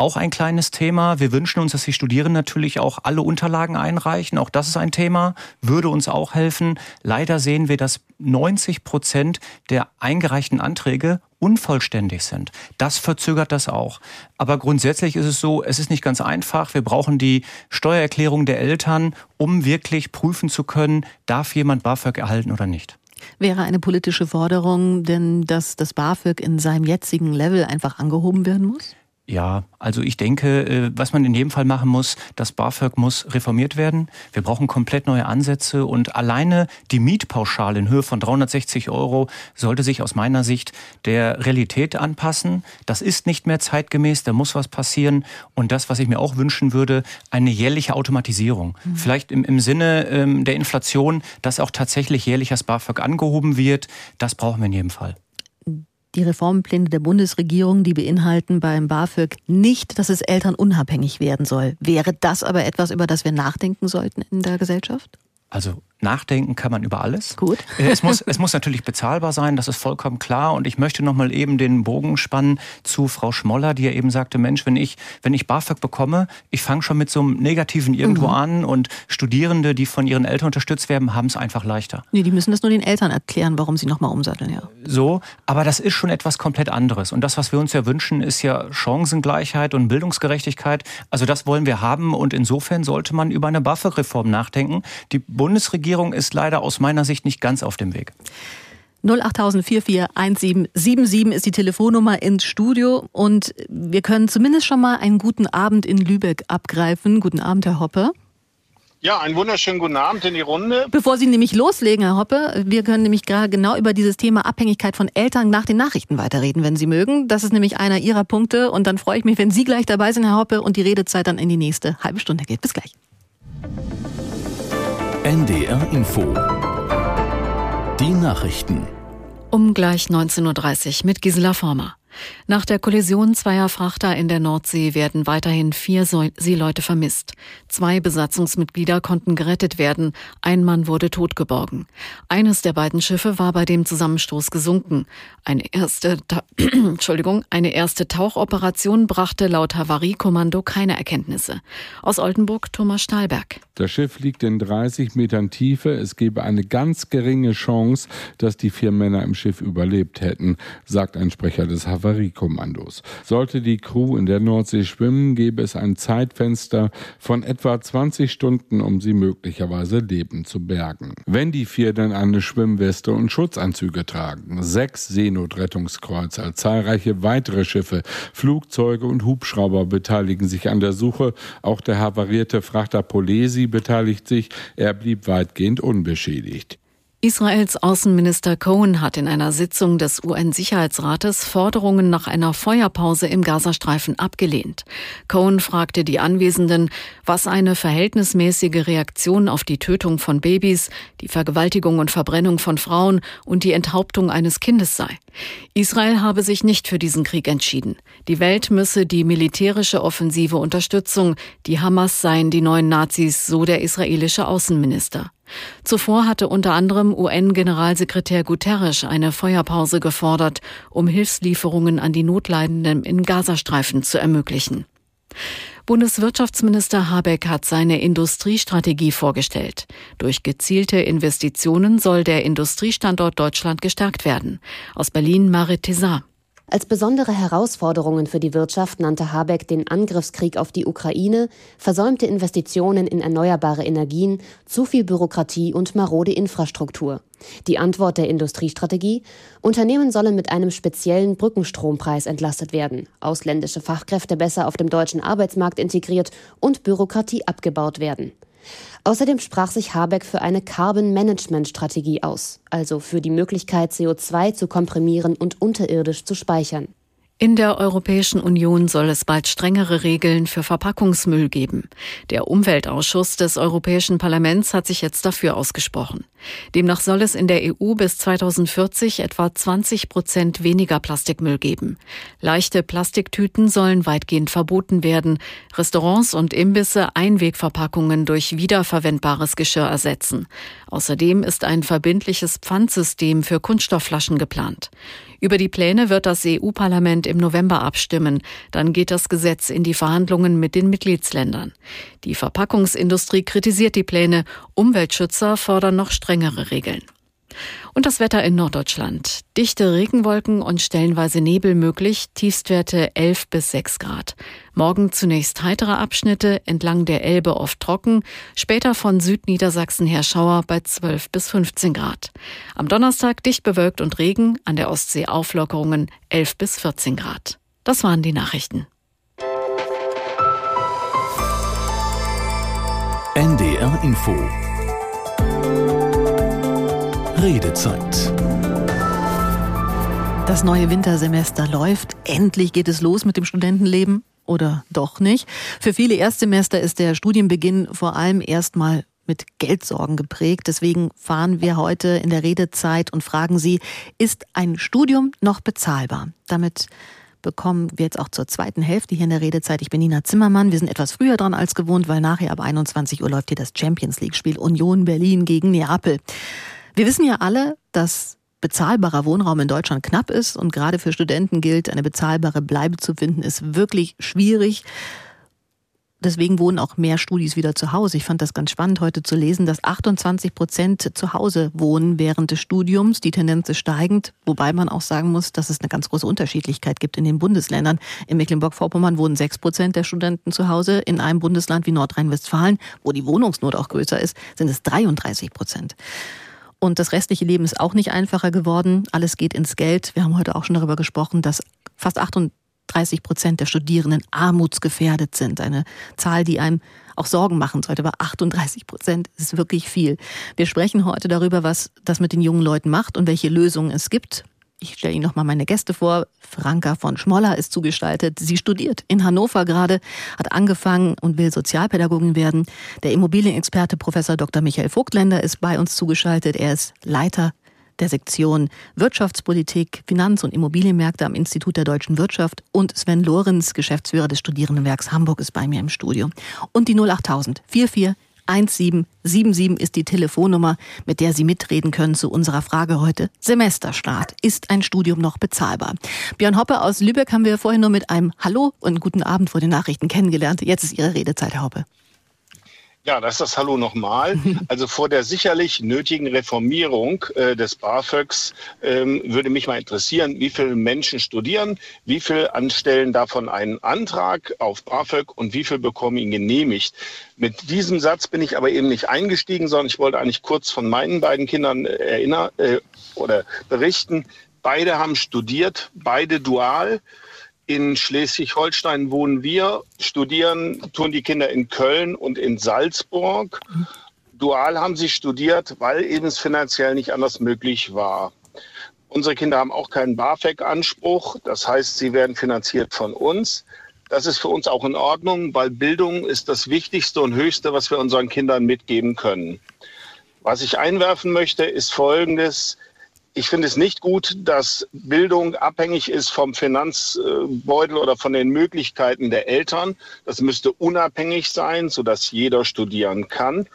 auch ein kleines Thema. Wir wünschen uns, dass die Studierenden natürlich auch alle Unterlagen einreichen. Auch das ist ein Thema, würde uns auch helfen. Leider sehen wir, dass 90 Prozent der eingereichten Anträge unvollständig sind. Das verzögert das auch. Aber grundsätzlich ist es so, es ist nicht ganz einfach. Wir brauchen die Steuererklärung der Eltern, um wirklich prüfen zu können, darf jemand BAföG erhalten oder nicht. Wäre eine politische Forderung denn, dass das BAföG in seinem jetzigen Level einfach angehoben werden muss? Ja, also ich denke, äh, was man in jedem Fall machen muss, das BAföG muss reformiert werden. Wir brauchen komplett neue Ansätze und alleine die Mietpauschale in Höhe von 360 Euro sollte sich aus meiner Sicht der Realität anpassen. Das ist nicht mehr zeitgemäß, da muss was passieren. Und das, was ich mir auch wünschen würde, eine jährliche Automatisierung. Mhm. Vielleicht im, im Sinne ähm, der Inflation, dass auch tatsächlich jährlich das BAföG angehoben wird. Das brauchen wir in jedem Fall die Reformpläne der Bundesregierung, die beinhalten beim BAföG nicht, dass es elternunabhängig werden soll. Wäre das aber etwas, über das wir nachdenken sollten in der Gesellschaft? Also Nachdenken kann man über alles. Gut. Äh, es muss, es muss natürlich bezahlbar sein, das ist vollkommen klar. Und ich möchte nochmal eben den Bogen spannen zu Frau Schmoller, die ja eben sagte, Mensch, wenn ich, wenn ich BAföG bekomme, ich fange schon mit so einem Negativen irgendwo mhm. an und Studierende, die von ihren Eltern unterstützt werden, haben es einfach leichter. Nee, die müssen das nur den Eltern erklären, warum sie nochmal umsatteln, ja. So, aber das ist schon etwas komplett anderes. Und das, was wir uns ja wünschen, ist ja Chancengleichheit und Bildungsgerechtigkeit. Also das wollen wir haben und insofern sollte man über eine BAföG-Reform nachdenken. Die Bundesregierung ist leider aus meiner Sicht nicht ganz auf dem Weg. 080441777 ist die Telefonnummer ins Studio und wir können zumindest schon mal einen guten Abend in Lübeck abgreifen. Guten Abend, Herr Hoppe. Ja, einen wunderschönen guten Abend in die Runde. Bevor Sie nämlich loslegen, Herr Hoppe, wir können nämlich gerade genau über dieses Thema Abhängigkeit von Eltern nach den Nachrichten weiterreden, wenn Sie mögen. Das ist nämlich einer Ihrer Punkte und dann freue ich mich, wenn Sie gleich dabei sind, Herr Hoppe, und die Redezeit dann in die nächste halbe Stunde geht. Bis gleich. NDR Info. Die Nachrichten. Um gleich 19.30 Uhr mit Gisela Former. Nach der Kollision zweier Frachter in der Nordsee werden weiterhin vier Seeleute vermisst. Zwei Besatzungsmitglieder konnten gerettet werden, ein Mann wurde totgeborgen. Eines der beiden Schiffe war bei dem Zusammenstoß gesunken. Eine erste, Entschuldigung, eine erste Tauchoperation brachte laut Havariekommando keine Erkenntnisse. Aus Oldenburg Thomas Stahlberg. Das Schiff liegt in 30 Metern Tiefe. Es gebe eine ganz geringe Chance, dass die vier Männer im Schiff überlebt hätten, sagt ein Sprecher des Havariekommandos. Kavalleriekommandos. Sollte die Crew in der Nordsee schwimmen, gäbe es ein Zeitfenster von etwa 20 Stunden, um sie möglicherweise lebend zu bergen. Wenn die vier dann eine Schwimmweste und Schutzanzüge tragen, sechs Seenotrettungskreuzer, zahlreiche weitere Schiffe, Flugzeuge und Hubschrauber beteiligen sich an der Suche. Auch der havarierte Frachter Polesi beteiligt sich. Er blieb weitgehend unbeschädigt. Israels Außenminister Cohen hat in einer Sitzung des UN-Sicherheitsrates Forderungen nach einer Feuerpause im Gazastreifen abgelehnt. Cohen fragte die Anwesenden, was eine verhältnismäßige Reaktion auf die Tötung von Babys, die Vergewaltigung und Verbrennung von Frauen und die Enthauptung eines Kindes sei. Israel habe sich nicht für diesen Krieg entschieden. Die Welt müsse die militärische offensive Unterstützung, die Hamas seien die neuen Nazis, so der israelische Außenminister. Zuvor hatte unter anderem UN-Generalsekretär Guterres eine Feuerpause gefordert, um Hilfslieferungen an die Notleidenden im Gazastreifen zu ermöglichen. Bundeswirtschaftsminister Habeck hat seine Industriestrategie vorgestellt. Durch gezielte Investitionen soll der Industriestandort Deutschland gestärkt werden. Aus Berlin Marit Tessar. Als besondere Herausforderungen für die Wirtschaft nannte Habeck den Angriffskrieg auf die Ukraine, versäumte Investitionen in erneuerbare Energien, zu viel Bürokratie und marode Infrastruktur. Die Antwort der Industriestrategie? Unternehmen sollen mit einem speziellen Brückenstrompreis entlastet werden, ausländische Fachkräfte besser auf dem deutschen Arbeitsmarkt integriert und Bürokratie abgebaut werden. Außerdem sprach sich Habeck für eine Carbon-Management-Strategie aus, also für die Möglichkeit, CO2 zu komprimieren und unterirdisch zu speichern. In der Europäischen Union soll es bald strengere Regeln für Verpackungsmüll geben. Der Umweltausschuss des Europäischen Parlaments hat sich jetzt dafür ausgesprochen. Demnach soll es in der EU bis 2040 etwa 20 Prozent weniger Plastikmüll geben. Leichte Plastiktüten sollen weitgehend verboten werden, Restaurants und Imbisse Einwegverpackungen durch wiederverwendbares Geschirr ersetzen. Außerdem ist ein verbindliches Pfandsystem für Kunststoffflaschen geplant. Über die Pläne wird das EU-Parlament im November abstimmen. Dann geht das Gesetz in die Verhandlungen mit den Mitgliedsländern. Die Verpackungsindustrie kritisiert die Pläne. Umweltschützer fordern noch strengere Regeln. Und das Wetter in Norddeutschland. Dichte Regenwolken und stellenweise Nebel möglich, Tiefstwerte 11 bis 6 Grad. Morgen zunächst heitere Abschnitte, entlang der Elbe oft trocken, später von Südniedersachsen her Schauer bei 12 bis 15 Grad. Am Donnerstag dicht bewölkt und Regen, an der Ostsee Auflockerungen 11 bis 14 Grad. Das waren die Nachrichten. NDR Info Redezeit. Das neue Wintersemester läuft. Endlich geht es los mit dem Studentenleben. Oder doch nicht? Für viele Erstsemester ist der Studienbeginn vor allem erstmal mit Geldsorgen geprägt. Deswegen fahren wir heute in der Redezeit und fragen Sie, ist ein Studium noch bezahlbar? Damit bekommen wir jetzt auch zur zweiten Hälfte hier in der Redezeit. Ich bin Nina Zimmermann. Wir sind etwas früher dran als gewohnt, weil nachher ab 21 Uhr läuft hier das Champions League Spiel Union Berlin gegen Neapel. Wir wissen ja alle, dass bezahlbarer Wohnraum in Deutschland knapp ist und gerade für Studenten gilt, eine bezahlbare Bleibe zu finden, ist wirklich schwierig. Deswegen wohnen auch mehr Studis wieder zu Hause. Ich fand das ganz spannend heute zu lesen, dass 28 Prozent zu Hause wohnen während des Studiums. Die Tendenz ist steigend, wobei man auch sagen muss, dass es eine ganz große Unterschiedlichkeit gibt in den Bundesländern. In Mecklenburg-Vorpommern wohnen 6 Prozent der Studenten zu Hause. In einem Bundesland wie Nordrhein-Westfalen, wo die Wohnungsnot auch größer ist, sind es 33 Prozent. Und das restliche Leben ist auch nicht einfacher geworden. Alles geht ins Geld. Wir haben heute auch schon darüber gesprochen, dass fast 38 Prozent der Studierenden armutsgefährdet sind. Eine Zahl, die einem auch Sorgen machen sollte. Aber 38 Prozent ist wirklich viel. Wir sprechen heute darüber, was das mit den jungen Leuten macht und welche Lösungen es gibt. Ich stelle Ihnen noch mal meine Gäste vor. Franka von Schmoller ist zugestaltet. Sie studiert in Hannover gerade, hat angefangen und will Sozialpädagogin werden. Der Immobilienexperte Professor Dr. Michael Vogtländer ist bei uns zugeschaltet. Er ist Leiter der Sektion Wirtschaftspolitik, Finanz- und Immobilienmärkte am Institut der deutschen Wirtschaft und Sven Lorenz, Geschäftsführer des Studierendenwerks Hamburg, ist bei mir im Studio. Und die 08000 44 1777 ist die Telefonnummer, mit der Sie mitreden können zu unserer Frage heute. Semesterstart. Ist ein Studium noch bezahlbar? Björn Hoppe aus Lübeck haben wir vorhin nur mit einem Hallo und guten Abend vor den Nachrichten kennengelernt. Jetzt ist Ihre Redezeit, Herr Hoppe. Ja, das ist das Hallo nochmal. Also vor der sicherlich nötigen Reformierung äh, des BAföGs ähm, würde mich mal interessieren, wie viele Menschen studieren, wie viele anstellen davon einen Antrag auf BAföG und wie viele bekommen ihn genehmigt. Mit diesem Satz bin ich aber eben nicht eingestiegen, sondern ich wollte eigentlich kurz von meinen beiden Kindern äh, erinnern äh, oder berichten. Beide haben studiert, beide dual. In Schleswig-Holstein wohnen wir, studieren tun die Kinder in Köln und in Salzburg. Dual haben sie studiert, weil eben es finanziell nicht anders möglich war. Unsere Kinder haben auch keinen BAföG-Anspruch. Das heißt, sie werden finanziert von uns. Das ist für uns auch in Ordnung, weil Bildung ist das Wichtigste und Höchste, was wir unseren Kindern mitgeben können. Was ich einwerfen möchte, ist Folgendes. Ich finde es nicht gut, dass Bildung abhängig ist vom Finanzbeutel oder von den Möglichkeiten der Eltern. Das müsste unabhängig sein, sodass jeder studieren kann.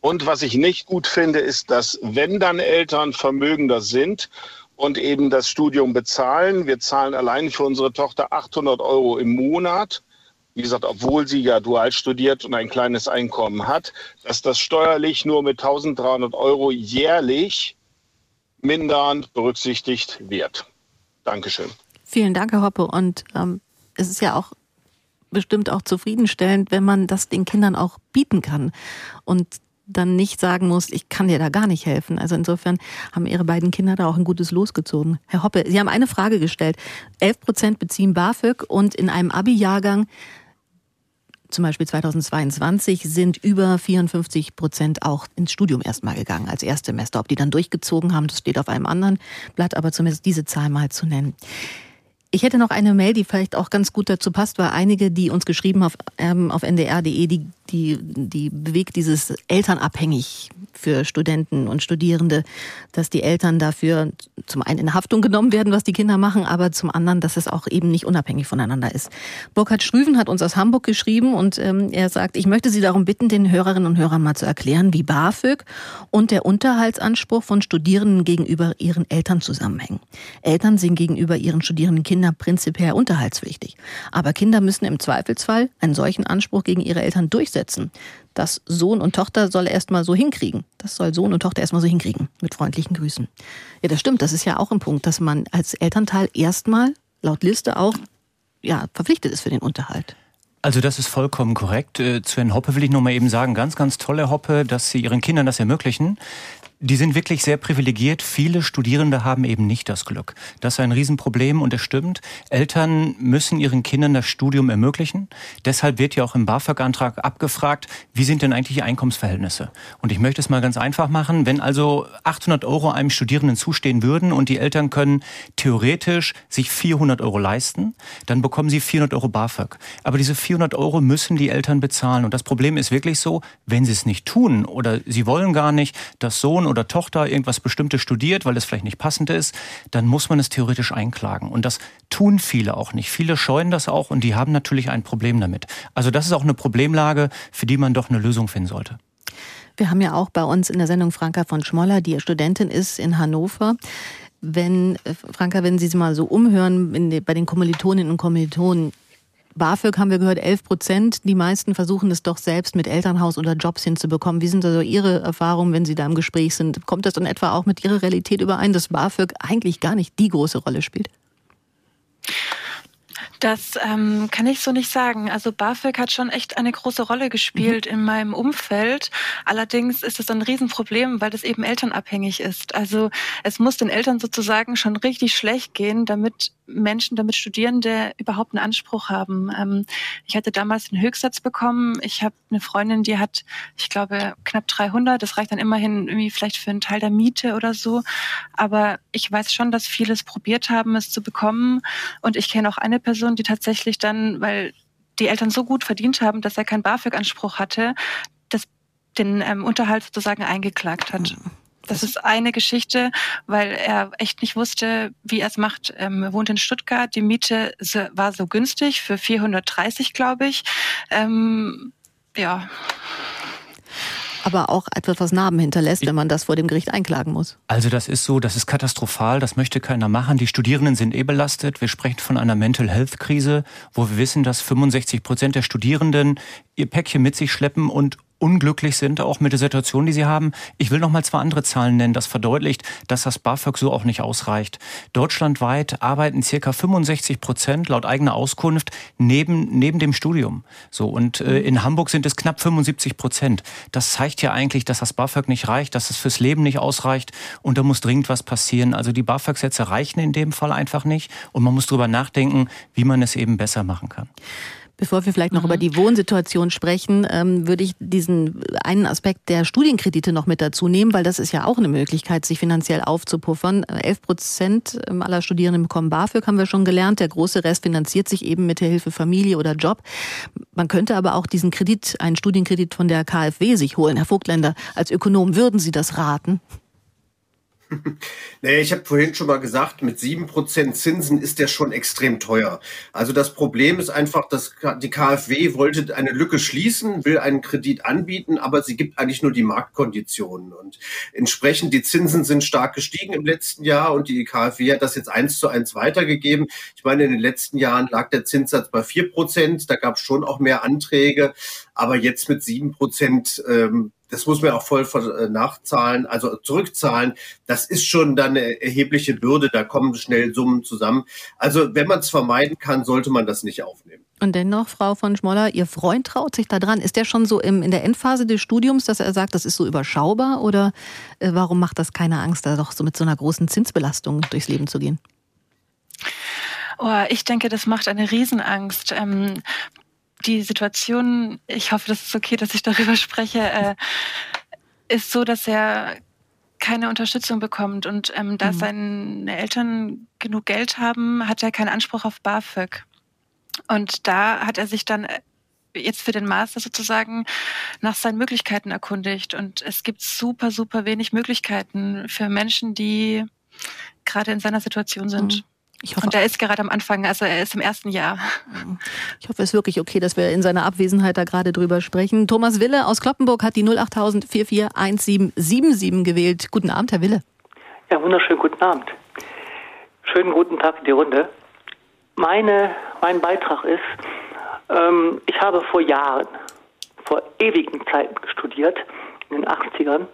Und was ich nicht gut finde, ist, dass wenn dann Eltern vermögender sind und eben das Studium bezahlen, wir zahlen allein für unsere Tochter 800 Euro im Monat, wie gesagt, obwohl sie ja dual studiert und ein kleines Einkommen hat, dass das steuerlich nur mit 1300 Euro jährlich mindernd berücksichtigt wird. Dankeschön. Vielen Dank, Herr Hoppe. Und ähm, es ist ja auch bestimmt auch zufriedenstellend, wenn man das den Kindern auch bieten kann und dann nicht sagen muss, ich kann dir da gar nicht helfen. Also insofern haben Ihre beiden Kinder da auch ein gutes Los gezogen. Herr Hoppe, Sie haben eine Frage gestellt. 11 Prozent beziehen BAföG und in einem Abi-Jahrgang zum Beispiel 2022 sind über 54 Prozent auch ins Studium erstmal gegangen als Erstsemester. Ob die dann durchgezogen haben, das steht auf einem anderen Blatt, aber zumindest diese Zahl mal zu nennen. Ich hätte noch eine Mail, die vielleicht auch ganz gut dazu passt, weil einige, die uns geschrieben auf, ähm, auf ndr.de, die, die, die bewegt dieses elternabhängig für Studenten und Studierende, dass die Eltern dafür zum einen in Haftung genommen werden, was die Kinder machen, aber zum anderen, dass es auch eben nicht unabhängig voneinander ist. Burkhard Strüven hat uns aus Hamburg geschrieben und ähm, er sagt, ich möchte Sie darum bitten, den Hörerinnen und Hörern mal zu erklären, wie BAföG und der Unterhaltsanspruch von Studierenden gegenüber ihren Eltern zusammenhängen. Eltern sind gegenüber ihren studierenden Kindern Kinder prinzipiell unterhaltspflichtig. Aber Kinder müssen im Zweifelsfall einen solchen Anspruch gegen ihre Eltern durchsetzen. Das Sohn und Tochter soll erstmal so hinkriegen. Das soll Sohn und Tochter erstmal so hinkriegen. Mit freundlichen Grüßen. Ja, das stimmt. Das ist ja auch ein Punkt, dass man als Elternteil erstmal laut Liste auch ja, verpflichtet ist für den Unterhalt. Also das ist vollkommen korrekt. Äh, zu Herrn Hoppe will ich nur mal eben sagen, ganz, ganz tolle Hoppe, dass Sie Ihren Kindern das ermöglichen die sind wirklich sehr privilegiert. Viele Studierende haben eben nicht das Glück. Das ist ein Riesenproblem und es stimmt. Eltern müssen ihren Kindern das Studium ermöglichen. Deshalb wird ja auch im BAföG-Antrag abgefragt, wie sind denn eigentlich die Einkommensverhältnisse? Und ich möchte es mal ganz einfach machen. Wenn also 800 Euro einem Studierenden zustehen würden und die Eltern können theoretisch sich 400 Euro leisten, dann bekommen sie 400 Euro BAföG. Aber diese 400 Euro müssen die Eltern bezahlen. Und das Problem ist wirklich so, wenn sie es nicht tun oder sie wollen gar nicht, dass Sohn oder Tochter irgendwas Bestimmtes studiert, weil es vielleicht nicht passend ist, dann muss man es theoretisch einklagen. Und das tun viele auch nicht. Viele scheuen das auch und die haben natürlich ein Problem damit. Also das ist auch eine Problemlage, für die man doch eine Lösung finden sollte. Wir haben ja auch bei uns in der Sendung Franka von Schmoller, die Studentin ist in Hannover. Wenn, Franka, wenn Sie sich mal so umhören bei den Kommilitoninnen und Kommilitonen, BAföG haben wir gehört, 11 Prozent. Die meisten versuchen es doch selbst mit Elternhaus oder Jobs hinzubekommen. Wie sind also Ihre Erfahrungen, wenn Sie da im Gespräch sind? Kommt das dann etwa auch mit Ihrer Realität überein, dass BAföG eigentlich gar nicht die große Rolle spielt? Das ähm, kann ich so nicht sagen. Also BAföG hat schon echt eine große Rolle gespielt mhm. in meinem Umfeld. Allerdings ist es ein Riesenproblem, weil das eben elternabhängig ist. Also es muss den Eltern sozusagen schon richtig schlecht gehen, damit Menschen, damit Studierende überhaupt einen Anspruch haben. Ähm, ich hatte damals einen Höchstsatz bekommen. Ich habe eine Freundin, die hat, ich glaube, knapp 300. Das reicht dann immerhin irgendwie vielleicht für einen Teil der Miete oder so. Aber ich weiß schon, dass viele es probiert haben, es zu bekommen. Und ich kenne auch eine Person, die tatsächlich dann, weil die Eltern so gut verdient haben, dass er keinen BAföG-Anspruch hatte, das, den ähm, Unterhalt sozusagen eingeklagt hat. Mhm. Das ist eine Geschichte, weil er echt nicht wusste, wie er es macht. Ähm, er wohnt in Stuttgart. Die Miete war so günstig für 430, glaube ich. Ähm, ja. Aber auch etwas, was Narben hinterlässt, wenn man das vor dem Gericht einklagen muss. Also das ist so, das ist katastrophal, das möchte keiner machen. Die Studierenden sind eh belastet. Wir sprechen von einer Mental Health Krise, wo wir wissen, dass 65 Prozent der Studierenden ihr Päckchen mit sich schleppen und unglücklich sind, auch mit der Situation, die sie haben. Ich will noch mal zwei andere Zahlen nennen. Das verdeutlicht, dass das BAföG so auch nicht ausreicht. Deutschlandweit arbeiten circa 65 Prozent laut eigener Auskunft neben, neben dem Studium. So. Und äh, in Hamburg sind es knapp 75 Prozent. Das zeigt ja eigentlich, dass das BAföG nicht reicht, dass es fürs Leben nicht ausreicht. Und da muss dringend was passieren. Also die BAföG-Sätze reichen in dem Fall einfach nicht. Und man muss drüber nachdenken, wie man es eben besser machen kann. Bevor wir vielleicht noch mhm. über die Wohnsituation sprechen, ähm, würde ich diesen einen Aspekt der Studienkredite noch mit dazu nehmen, weil das ist ja auch eine Möglichkeit, sich finanziell aufzupuffern. Elf Prozent ähm, aller Studierenden bekommen BAföG, haben wir schon gelernt. Der große Rest finanziert sich eben mit der Hilfe Familie oder Job. Man könnte aber auch diesen Kredit, einen Studienkredit von der KfW sich holen. Herr Vogtländer, als Ökonom würden Sie das raten? naja, ich habe vorhin schon mal gesagt, mit sieben Prozent Zinsen ist der schon extrem teuer. Also das Problem ist einfach, dass die KfW wollte eine Lücke schließen, will einen Kredit anbieten, aber sie gibt eigentlich nur die Marktkonditionen. Und entsprechend, die Zinsen sind stark gestiegen im letzten Jahr und die KfW hat das jetzt eins zu eins weitergegeben. Ich meine, in den letzten Jahren lag der Zinssatz bei vier Prozent, da gab es schon auch mehr Anträge, aber jetzt mit sieben Prozent ähm, das muss man auch voll äh, nachzahlen, also zurückzahlen. Das ist schon dann eine erhebliche Bürde. Da kommen schnell Summen zusammen. Also wenn man es vermeiden kann, sollte man das nicht aufnehmen. Und dennoch, Frau von Schmoller, Ihr Freund traut sich da dran. Ist der schon so im, in der Endphase des Studiums, dass er sagt, das ist so überschaubar? Oder äh, warum macht das keine Angst, da doch so mit so einer großen Zinsbelastung durchs Leben zu gehen? Oh, ich denke, das macht eine Riesenangst. Ähm, die Situation, ich hoffe, das ist okay, dass ich darüber spreche, äh, ist so, dass er keine Unterstützung bekommt. Und ähm, da mhm. seine Eltern genug Geld haben, hat er keinen Anspruch auf BAföG. Und da hat er sich dann äh, jetzt für den Master sozusagen nach seinen Möglichkeiten erkundigt. Und es gibt super, super wenig Möglichkeiten für Menschen, die gerade in seiner Situation sind. Mhm. Ich hoffe, und er ist gerade am Anfang, also er ist im ersten Jahr. Ich hoffe, es ist wirklich okay, dass wir in seiner Abwesenheit da gerade drüber sprechen. Thomas Wille aus Kloppenburg hat die 08000 441777 gewählt. Guten Abend, Herr Wille. Ja, wunderschönen guten Abend. Schönen guten Tag in die Runde. Meine, mein Beitrag ist, ähm, ich habe vor Jahren, vor ewigen Zeiten studiert, in den 80ern.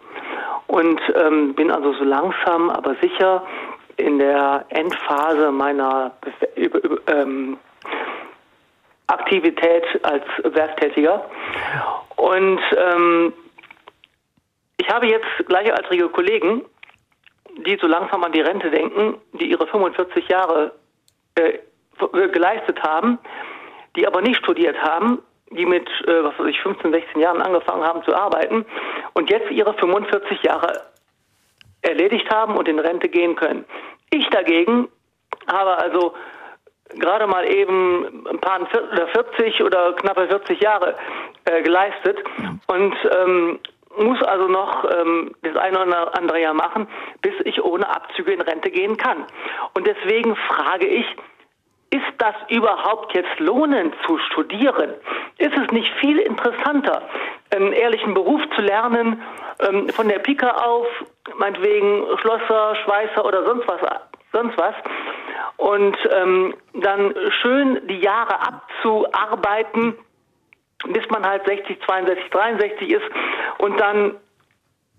Und ähm, bin also so langsam, aber sicher in der Endphase meiner ähm, Aktivität als Werktätiger. Und ähm, ich habe jetzt gleichaltrige Kollegen, die so langsam an die Rente denken, die ihre 45 Jahre äh, geleistet haben, die aber nicht studiert haben, die mit, äh, was weiß ich, 15, 16 Jahren angefangen haben zu arbeiten und jetzt ihre 45 Jahre erledigt haben und in Rente gehen können. Ich dagegen habe also gerade mal eben ein paar oder 40 oder knappe 40 Jahre äh, geleistet und ähm, muss also noch ähm, das eine oder andere Jahr machen, bis ich ohne Abzüge in Rente gehen kann. Und deswegen frage ich, ist das überhaupt jetzt lohnend zu studieren? Ist es nicht viel interessanter, einen ehrlichen Beruf zu lernen, ähm, von der Pika auf, meinetwegen Schlosser, Schweißer oder sonst was, sonst was, und ähm, dann schön die Jahre abzuarbeiten, bis man halt 60, 62, 63 ist und dann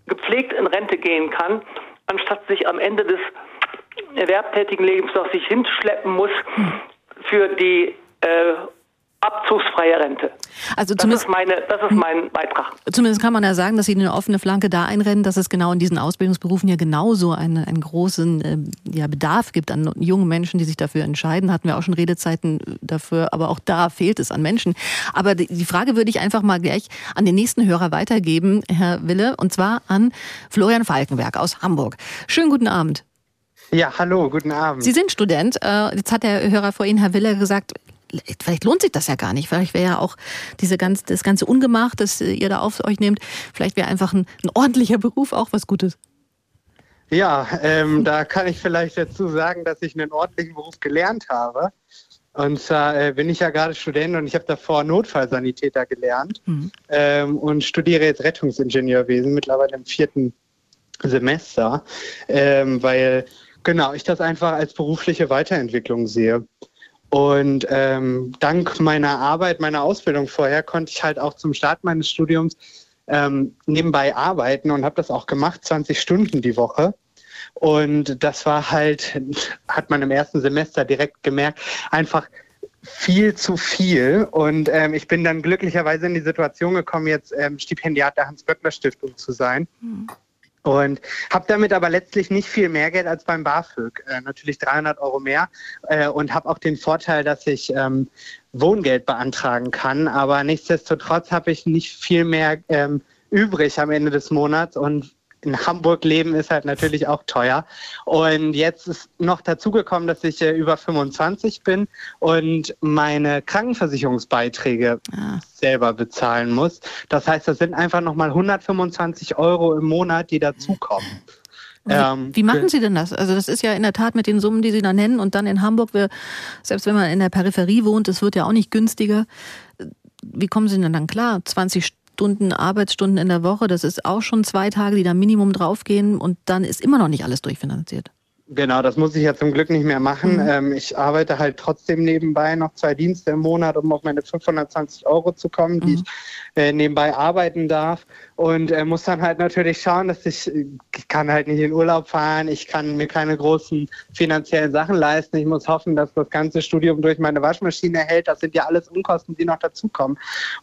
gepflegt in Rente gehen kann, anstatt sich am Ende des erwerbtätigen Lebens noch sich hinschleppen muss für die äh, abzugsfreie Rente. Also das ist, meine, das ist mein Beitrag. Zumindest kann man ja sagen, dass Sie eine offene Flanke da einrennen, dass es genau in diesen Ausbildungsberufen ja genauso einen, einen großen äh, ja, Bedarf gibt an jungen Menschen, die sich dafür entscheiden. Hatten wir auch schon Redezeiten dafür, aber auch da fehlt es an Menschen. Aber die, die Frage würde ich einfach mal gleich an den nächsten Hörer weitergeben, Herr Wille, und zwar an Florian Falkenberg aus Hamburg. Schönen guten Abend. Ja, hallo, guten Abend. Sie sind Student. Äh, jetzt hat der Hörer vor Ihnen, Herr Wille, gesagt, vielleicht lohnt sich das ja gar nicht. Vielleicht wäre ja auch diese ganz, das ganze Ungemach, das ihr da auf euch nehmt, vielleicht wäre einfach ein, ein ordentlicher Beruf auch was Gutes. Ja, ähm, da kann ich vielleicht dazu sagen, dass ich einen ordentlichen Beruf gelernt habe. Und zwar äh, bin ich ja gerade Student und ich habe davor Notfallsanitäter gelernt mhm. ähm, und studiere jetzt Rettungsingenieurwesen, mittlerweile im vierten Semester, ähm, weil genau ich das einfach als berufliche Weiterentwicklung sehe. Und ähm, dank meiner Arbeit, meiner Ausbildung vorher, konnte ich halt auch zum Start meines Studiums ähm, nebenbei arbeiten und habe das auch gemacht, 20 Stunden die Woche. Und das war halt, hat man im ersten Semester direkt gemerkt, einfach viel zu viel. Und ähm, ich bin dann glücklicherweise in die Situation gekommen, jetzt ähm, Stipendiat der Hans-Böckler-Stiftung zu sein. Mhm. Und habe damit aber letztlich nicht viel mehr Geld als beim BAföG, äh, natürlich 300 Euro mehr äh, und habe auch den Vorteil, dass ich ähm, Wohngeld beantragen kann, aber nichtsdestotrotz habe ich nicht viel mehr ähm, übrig am Ende des Monats und in Hamburg leben ist halt natürlich auch teuer. Und jetzt ist noch dazugekommen, dass ich äh, über 25 bin und meine Krankenversicherungsbeiträge ah. selber bezahlen muss. Das heißt, das sind einfach nochmal 125 Euro im Monat, die dazukommen. Wie, ähm, wie, machen Sie denn das? Also das ist ja in der Tat mit den Summen, die Sie da nennen und dann in Hamburg, wir, selbst wenn man in der Peripherie wohnt, es wird ja auch nicht günstiger. Wie kommen Sie denn dann klar? 20 Stunden Arbeitsstunden in der Woche, das ist auch schon zwei Tage, die da Minimum draufgehen und dann ist immer noch nicht alles durchfinanziert. Genau, das muss ich ja zum Glück nicht mehr machen. Mhm. Ähm, ich arbeite halt trotzdem nebenbei noch zwei Dienste im Monat, um auf meine 520 Euro zu kommen, die mhm. ich äh, nebenbei arbeiten darf. Und äh, muss dann halt natürlich schauen, dass ich, ich kann halt nicht in Urlaub fahren, ich kann mir keine großen finanziellen Sachen leisten. Ich muss hoffen, dass das ganze Studium durch meine Waschmaschine hält. Das sind ja alles Unkosten, die noch dazukommen.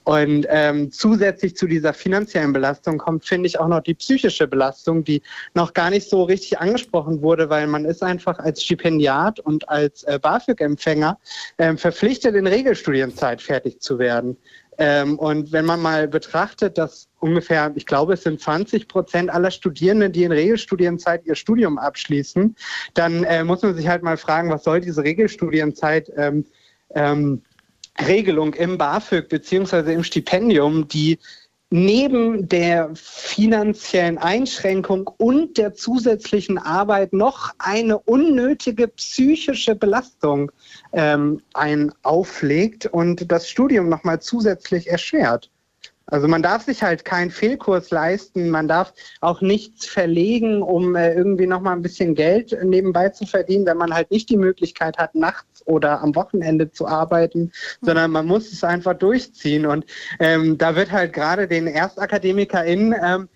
Und ähm, zusätzlich zu dieser finanziellen Belastung kommt, finde ich, auch noch die psychische Belastung, die noch gar nicht so richtig angesprochen wurde, weil man ist einfach als Stipendiat und als äh, BAföG-Empfänger äh, verpflichtet, in Regelstudienzeit fertig zu werden. Ähm, und wenn man mal betrachtet, dass ungefähr, ich glaube, es sind 20 Prozent aller Studierenden, die in Regelstudienzeit ihr Studium abschließen, dann äh, muss man sich halt mal fragen, was soll diese Regelstudienzeit ähm, ähm, Regelung im BAföG beziehungsweise im Stipendium, die neben der finanziellen Einschränkung und der zusätzlichen Arbeit noch eine unnötige psychische Belastung ähm, ein auflegt und das Studium nochmal zusätzlich erschwert. Also man darf sich halt keinen Fehlkurs leisten, man darf auch nichts verlegen, um äh, irgendwie nochmal ein bisschen Geld nebenbei zu verdienen, wenn man halt nicht die Möglichkeit hat, nachts oder am Wochenende zu arbeiten, mhm. sondern man muss es einfach durchziehen. Und ähm, da wird halt gerade den ErstakademikerInnen ähm,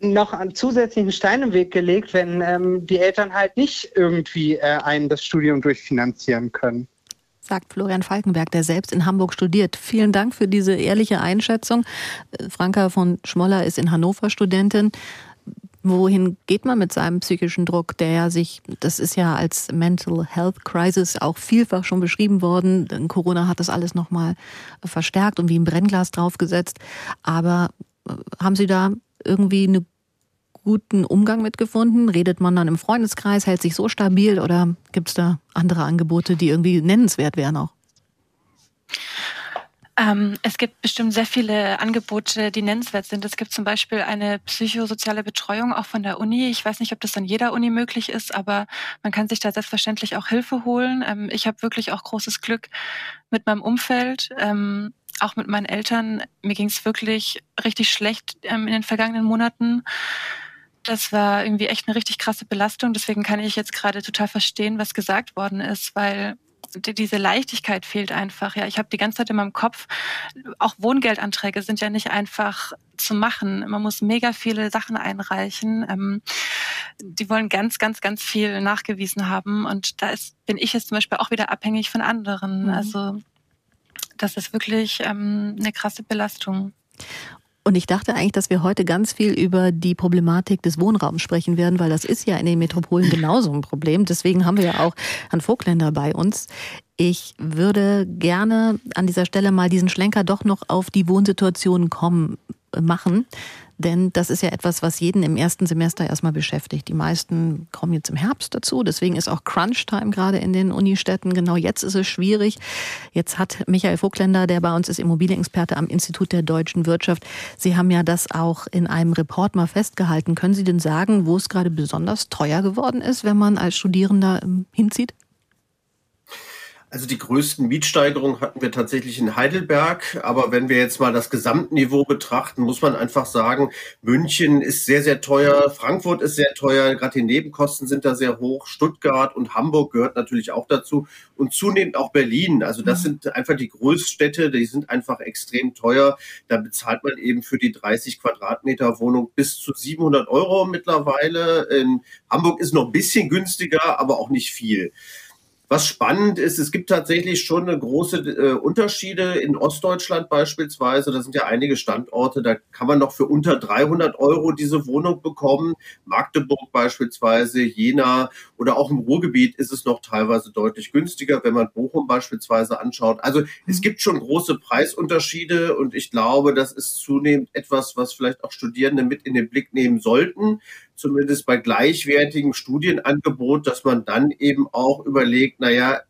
noch einen zusätzlichen Stein im Weg gelegt, wenn ähm, die Eltern halt nicht irgendwie äh, einen das Studium durchfinanzieren können sagt Florian Falkenberg, der selbst in Hamburg studiert. Vielen Dank für diese ehrliche Einschätzung. Äh, Franka von Schmoller ist in Hannover Studentin. Wohin geht man mit seinem psychischen Druck, der ja sich, das ist ja als Mental Health Crisis auch vielfach schon beschrieben worden. Corona hat das alles nochmal verstärkt und wie ein Brennglas draufgesetzt. Aber äh, haben Sie da irgendwie eine guten Umgang mitgefunden? Redet man dann im Freundeskreis, hält sich so stabil oder gibt es da andere Angebote, die irgendwie nennenswert wären auch? Ähm, es gibt bestimmt sehr viele Angebote, die nennenswert sind. Es gibt zum Beispiel eine psychosoziale Betreuung auch von der Uni. Ich weiß nicht, ob das an jeder Uni möglich ist, aber man kann sich da selbstverständlich auch Hilfe holen. Ähm, ich habe wirklich auch großes Glück mit meinem Umfeld. Ähm, auch mit meinen Eltern. Mir ging es wirklich richtig schlecht ähm, in den vergangenen Monaten. Das war irgendwie echt eine richtig krasse Belastung. Deswegen kann ich jetzt gerade total verstehen, was gesagt worden ist, weil diese Leichtigkeit fehlt einfach. Ja, ich habe die ganze Zeit in meinem Kopf, auch Wohngeldanträge sind ja nicht einfach zu machen. Man muss mega viele Sachen einreichen. Ähm, die wollen ganz, ganz, ganz viel nachgewiesen haben. Und da ist, bin ich jetzt zum Beispiel auch wieder abhängig von anderen. Mhm. Also das ist wirklich ähm, eine krasse Belastung. Und ich dachte eigentlich, dass wir heute ganz viel über die Problematik des Wohnraums sprechen werden, weil das ist ja in den Metropolen genauso ein Problem. Deswegen haben wir ja auch Herrn Vogtländer bei uns. Ich würde gerne an dieser Stelle mal diesen Schlenker doch noch auf die Wohnsituation kommen, äh, machen. Denn das ist ja etwas, was jeden im ersten Semester erstmal beschäftigt. Die meisten kommen jetzt im Herbst dazu. Deswegen ist auch Crunch-Time gerade in den Unistädten. Genau jetzt ist es schwierig. Jetzt hat Michael Vogtländer, der bei uns ist Immobilienexperte am Institut der deutschen Wirtschaft, Sie haben ja das auch in einem Report mal festgehalten. Können Sie denn sagen, wo es gerade besonders teuer geworden ist, wenn man als Studierender ähm, hinzieht? Also die größten Mietsteigerungen hatten wir tatsächlich in Heidelberg. Aber wenn wir jetzt mal das Gesamtniveau betrachten, muss man einfach sagen, München ist sehr, sehr teuer, Frankfurt ist sehr teuer, gerade die Nebenkosten sind da sehr hoch, Stuttgart und Hamburg gehört natürlich auch dazu und zunehmend auch Berlin. Also das mhm. sind einfach die Großstädte, die sind einfach extrem teuer. Da bezahlt man eben für die 30 Quadratmeter Wohnung bis zu 700 Euro mittlerweile. In Hamburg ist noch ein bisschen günstiger, aber auch nicht viel. Was spannend ist, es gibt tatsächlich schon eine große äh, Unterschiede in Ostdeutschland beispielsweise. Da sind ja einige Standorte, da kann man noch für unter 300 Euro diese Wohnung bekommen. Magdeburg beispielsweise, Jena oder auch im Ruhrgebiet ist es noch teilweise deutlich günstiger, wenn man Bochum beispielsweise anschaut. Also es mhm. gibt schon große Preisunterschiede und ich glaube, das ist zunehmend etwas, was vielleicht auch Studierende mit in den Blick nehmen sollten zumindest bei gleichwertigem Studienangebot, dass man dann eben auch überlegt, naja,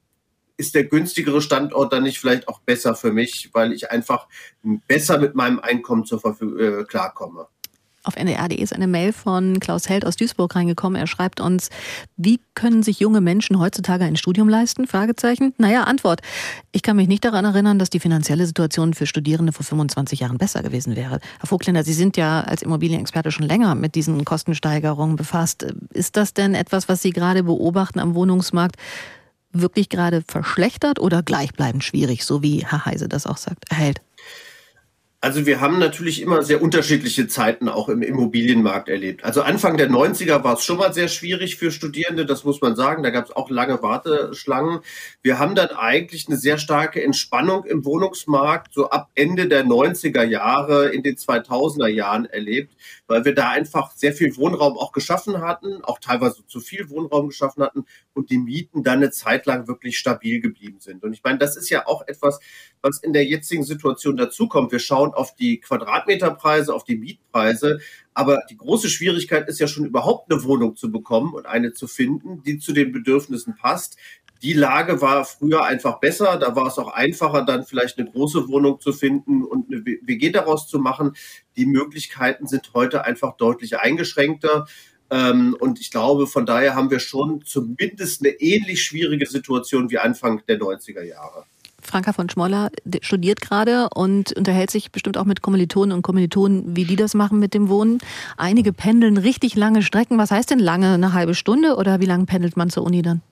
ist der günstigere Standort dann nicht vielleicht auch besser für mich, weil ich einfach besser mit meinem Einkommen zur Verfügung äh, klarkomme? Auf ndr.de ist eine Mail von Klaus Held aus Duisburg reingekommen. Er schreibt uns, wie können sich junge Menschen heutzutage ein Studium leisten? Fragezeichen. Naja, Antwort. Ich kann mich nicht daran erinnern, dass die finanzielle Situation für Studierende vor 25 Jahren besser gewesen wäre. Herr Vogtländer, Sie sind ja als Immobilienexperte schon länger mit diesen Kostensteigerungen befasst. Ist das denn etwas, was Sie gerade beobachten am Wohnungsmarkt? wirklich gerade verschlechtert oder gleichbleibend schwierig, so wie Herr Heise das auch sagt, erhält? Also wir haben natürlich immer sehr unterschiedliche Zeiten auch im Immobilienmarkt erlebt. Also Anfang der 90er war es schon mal sehr schwierig für Studierende, das muss man sagen. Da gab es auch lange Warteschlangen. Wir haben dann eigentlich eine sehr starke Entspannung im Wohnungsmarkt so ab Ende der 90er Jahre in den 2000er Jahren erlebt, weil wir da einfach sehr viel Wohnraum auch geschaffen hatten, auch teilweise zu viel Wohnraum geschaffen hatten und die Mieten dann eine Zeit lang wirklich stabil geblieben sind. Und ich meine, das ist ja auch etwas, was in der jetzigen Situation dazukommt. Wir schauen auf die Quadratmeterpreise, auf die Mietpreise. Aber die große Schwierigkeit ist ja schon überhaupt eine Wohnung zu bekommen und eine zu finden, die zu den Bedürfnissen passt. Die Lage war früher einfach besser. Da war es auch einfacher, dann vielleicht eine große Wohnung zu finden und eine WG daraus zu machen. Die Möglichkeiten sind heute einfach deutlich eingeschränkter. Ähm, und ich glaube, von daher haben wir schon zumindest eine ähnlich schwierige Situation wie Anfang der 90er Jahre. Franka von Schmoller studiert gerade und unterhält sich bestimmt auch mit Kommilitonen und Kommilitonen, wie die das machen mit dem Wohnen. Einige pendeln richtig lange Strecken. Was heißt denn lange? Eine halbe Stunde oder wie lange pendelt man zur Uni dann?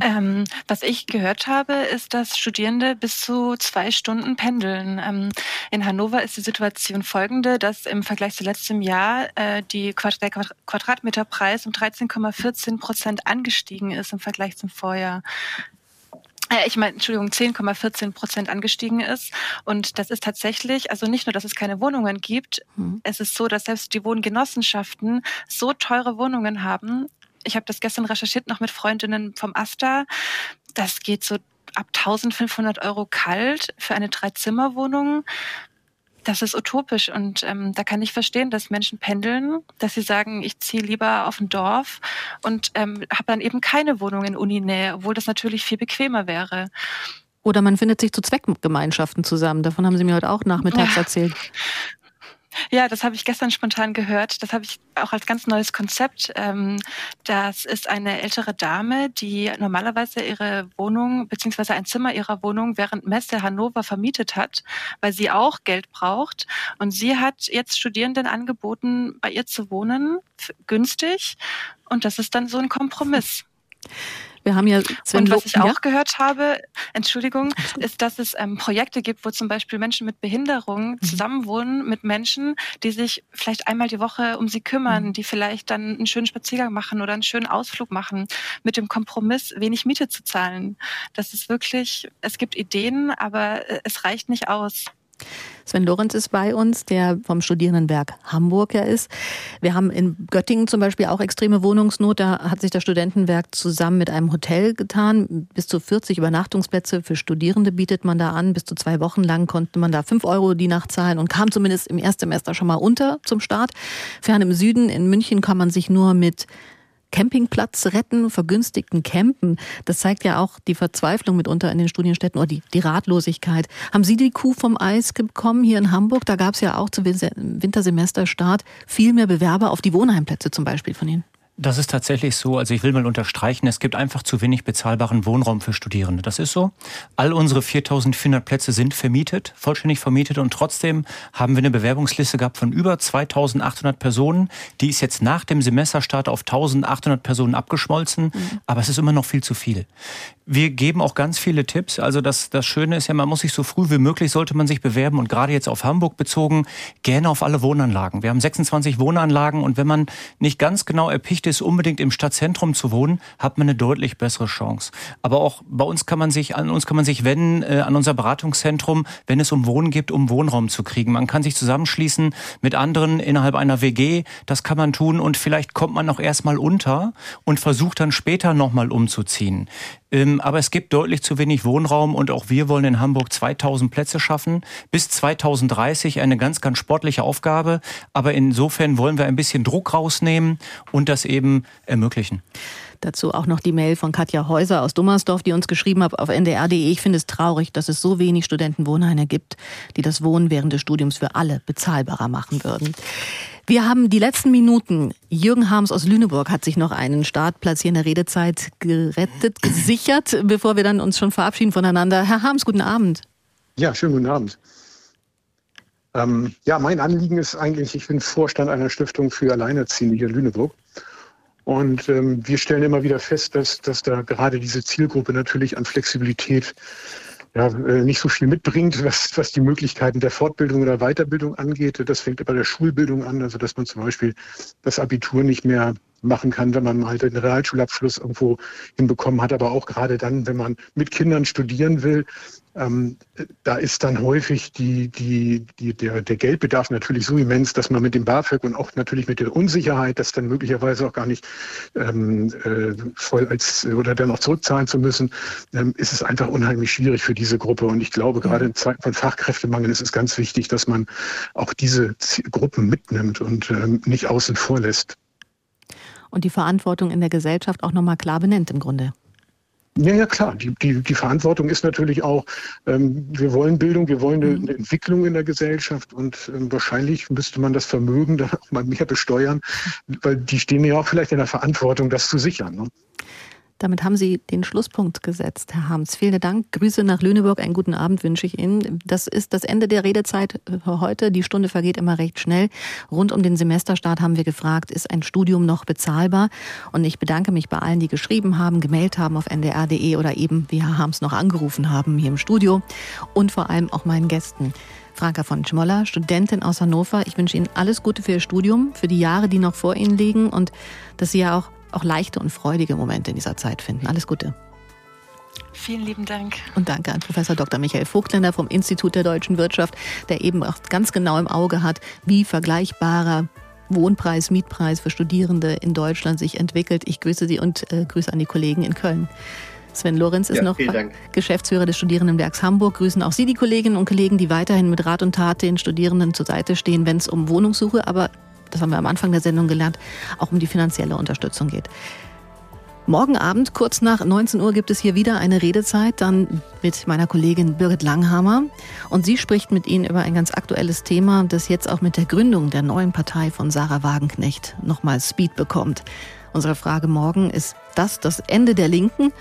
Ähm, was ich gehört habe, ist, dass Studierende bis zu zwei Stunden pendeln. Ähm, in Hannover ist die Situation folgende, dass im Vergleich zu letztem Jahr äh, die Quadrat der Quadratmeterpreis um 13,14 Prozent angestiegen ist im Vergleich zum Vorjahr äh, ich meine, Entschuldigung, 10,14 Prozent angestiegen ist. Und das ist tatsächlich, also nicht nur, dass es keine Wohnungen gibt, mhm. es ist so, dass selbst die Wohngenossenschaften so teure Wohnungen haben, ich habe das gestern recherchiert noch mit Freundinnen vom Asta. Das geht so ab 1500 Euro kalt für eine Dreizimmerwohnung. Das ist utopisch und ähm, da kann ich verstehen, dass Menschen pendeln, dass sie sagen, ich ziehe lieber auf ein Dorf und ähm, habe dann eben keine Wohnung in Uninähe, obwohl das natürlich viel bequemer wäre. Oder man findet sich zu Zweckgemeinschaften zusammen. Davon haben Sie mir heute auch nachmittags ja. erzählt. Ja, das habe ich gestern spontan gehört. Das habe ich auch als ganz neues Konzept. Ähm, das ist eine ältere Dame, die normalerweise ihre Wohnung beziehungsweise ein Zimmer ihrer Wohnung während Messe Hannover vermietet hat, weil sie auch Geld braucht. Und sie hat jetzt Studierenden angeboten, bei ihr zu wohnen, günstig. Und das ist dann so ein Kompromiss. Wir haben ja Sven Und was ich auch gehört habe, Entschuldigung, ist, dass es ähm, Projekte gibt, wo zum Beispiel Menschen mit Behinderung mhm. zusammenwohnen mit Menschen, die sich vielleicht einmal die Woche um sie kümmern, mhm. die vielleicht dann einen schönen Spaziergang machen oder einen schönen Ausflug machen, mit dem Kompromiss, wenig Miete zu zahlen. Das ist wirklich, es gibt Ideen, aber äh, es reicht nicht aus. Sven Lorenz ist bei uns, der vom Studierendenwerk Hamburg ja ist. Wir haben in Göttingen zum Beispiel auch extreme Wohnungsnot. Da hat sich das Studentenwerk zusammen mit einem Hotel getan. Bis zu 40 Übernachtungsplätze für Studierende bietet man da an. Bis zu zwei Wochen lang konnte man da fünf Euro die Nacht zahlen und kam zumindest im Erstsemester schon mal unter zum Start. Fern im Süden in München kann man sich nur mit Campingplatz retten, vergünstigten Campen. Das zeigt ja auch die Verzweiflung mitunter in den Studienstädten oder die, die Ratlosigkeit. Haben Sie die Kuh vom Eis bekommen hier in Hamburg? Da gab es ja auch zu Wintersemesterstart viel mehr Bewerber auf die Wohnheimplätze zum Beispiel von Ihnen. Das ist tatsächlich so. Also ich will mal unterstreichen, es gibt einfach zu wenig bezahlbaren Wohnraum für Studierende. Das ist so. All unsere 4400 Plätze sind vermietet, vollständig vermietet und trotzdem haben wir eine Bewerbungsliste gehabt von über 2800 Personen. Die ist jetzt nach dem Semesterstart auf 1800 Personen abgeschmolzen, mhm. aber es ist immer noch viel zu viel. Wir geben auch ganz viele Tipps. Also das, das Schöne ist ja, man muss sich so früh wie möglich sollte man sich bewerben und gerade jetzt auf Hamburg bezogen, gerne auf alle Wohnanlagen. Wir haben 26 Wohnanlagen und wenn man nicht ganz genau erpicht ist, unbedingt im Stadtzentrum zu wohnen, hat man eine deutlich bessere Chance. Aber auch bei uns kann man sich, an uns kann man sich wenden, äh, an unser Beratungszentrum, wenn es um Wohnen geht, um Wohnraum zu kriegen. Man kann sich zusammenschließen mit anderen innerhalb einer WG. Das kann man tun und vielleicht kommt man auch erstmal unter und versucht dann später nochmal umzuziehen. Ähm, aber es gibt deutlich zu wenig Wohnraum und auch wir wollen in Hamburg 2000 Plätze schaffen. Bis 2030 eine ganz, ganz sportliche Aufgabe. Aber insofern wollen wir ein bisschen Druck rausnehmen und das eben ermöglichen. Dazu auch noch die Mail von Katja Häuser aus Dummersdorf, die uns geschrieben hat auf ndr.de. Ich finde es traurig, dass es so wenig Studentenwohnheime gibt, die das Wohnen während des Studiums für alle bezahlbarer machen würden. Wir haben die letzten Minuten. Jürgen Harms aus Lüneburg hat sich noch einen Startplatz hier in der Redezeit gerettet, gesichert, bevor wir dann uns schon verabschieden voneinander. Herr Harms, guten Abend. Ja, schönen guten Abend. Ähm, ja, mein Anliegen ist eigentlich, ich bin Vorstand einer Stiftung für Alleinerziehende hier in Lüneburg. Und ähm, wir stellen immer wieder fest, dass, dass da gerade diese Zielgruppe natürlich an Flexibilität ja, äh, nicht so viel mitbringt, was, was die Möglichkeiten der Fortbildung oder Weiterbildung angeht. Das fängt bei der Schulbildung an, also dass man zum Beispiel das Abitur nicht mehr machen kann, wenn man mal den Realschulabschluss irgendwo hinbekommen hat, aber auch gerade dann, wenn man mit Kindern studieren will, ähm, da ist dann häufig die, die, die, der, der Geldbedarf natürlich so immens, dass man mit dem BAföG und auch natürlich mit der Unsicherheit, das dann möglicherweise auch gar nicht ähm, äh, voll als oder dann auch zurückzahlen zu müssen, ähm, ist es einfach unheimlich schwierig für diese Gruppe. Und ich glaube, gerade in Zeiten von Fachkräftemangel ist es ganz wichtig, dass man auch diese Gruppen mitnimmt und ähm, nicht außen vor lässt und die Verantwortung in der Gesellschaft auch nochmal klar benennt im Grunde. Ja, ja, klar. Die, die, die Verantwortung ist natürlich auch, ähm, wir wollen Bildung, wir wollen eine, mhm. eine Entwicklung in der Gesellschaft und ähm, wahrscheinlich müsste man das Vermögen dann auch mal mehr besteuern, weil die stehen ja auch vielleicht in der Verantwortung, das zu sichern. Ne? Damit haben Sie den Schlusspunkt gesetzt, Herr Harms. Vielen Dank. Grüße nach Lüneburg. Einen guten Abend wünsche ich Ihnen. Das ist das Ende der Redezeit für heute. Die Stunde vergeht immer recht schnell. Rund um den Semesterstart haben wir gefragt, ist ein Studium noch bezahlbar? Und ich bedanke mich bei allen, die geschrieben haben, gemeldet haben auf ndr.de oder eben, wie Herr Harms noch angerufen haben hier im Studio. Und vor allem auch meinen Gästen. Franka von Schmoller, Studentin aus Hannover. Ich wünsche Ihnen alles Gute für Ihr Studium, für die Jahre, die noch vor Ihnen liegen und dass Sie ja auch auch leichte und freudige Momente in dieser Zeit finden. Alles Gute. Vielen lieben Dank. Und danke an Professor Dr. Michael Vogtländer vom Institut der deutschen Wirtschaft, der eben auch ganz genau im Auge hat, wie vergleichbarer Wohnpreis, Mietpreis für Studierende in Deutschland sich entwickelt. Ich grüße Sie und äh, grüße an die Kollegen in Köln. Sven Lorenz ist ja, noch Geschäftsführer des Studierendenwerks Hamburg. Grüßen auch Sie die Kolleginnen und Kollegen, die weiterhin mit Rat und Tat den Studierenden zur Seite stehen, wenn es um Wohnungssuche, aber das haben wir am Anfang der Sendung gelernt, auch um die finanzielle Unterstützung geht. Morgen Abend, kurz nach 19 Uhr, gibt es hier wieder eine Redezeit, dann mit meiner Kollegin Birgit Langhammer. Und sie spricht mit Ihnen über ein ganz aktuelles Thema, das jetzt auch mit der Gründung der neuen Partei von Sarah Wagenknecht nochmal Speed bekommt. Unsere Frage morgen ist das das Ende der Linken?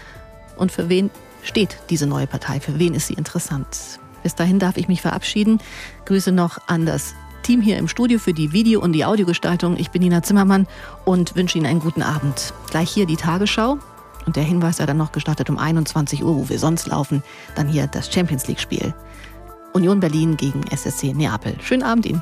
Und für wen steht diese neue Partei? Für wen ist sie interessant? Bis dahin darf ich mich verabschieden. Grüße noch an das Team hier im Studio für die Video- und die Audiogestaltung. Ich bin Nina Zimmermann und wünsche Ihnen einen guten Abend. Gleich hier die Tagesschau und der Hinweis sei dann noch gestartet um 21 Uhr, wo wir sonst laufen. Dann hier das Champions League-Spiel. Union Berlin gegen SSC Neapel. Schönen Abend Ihnen.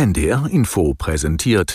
NDR Info präsentiert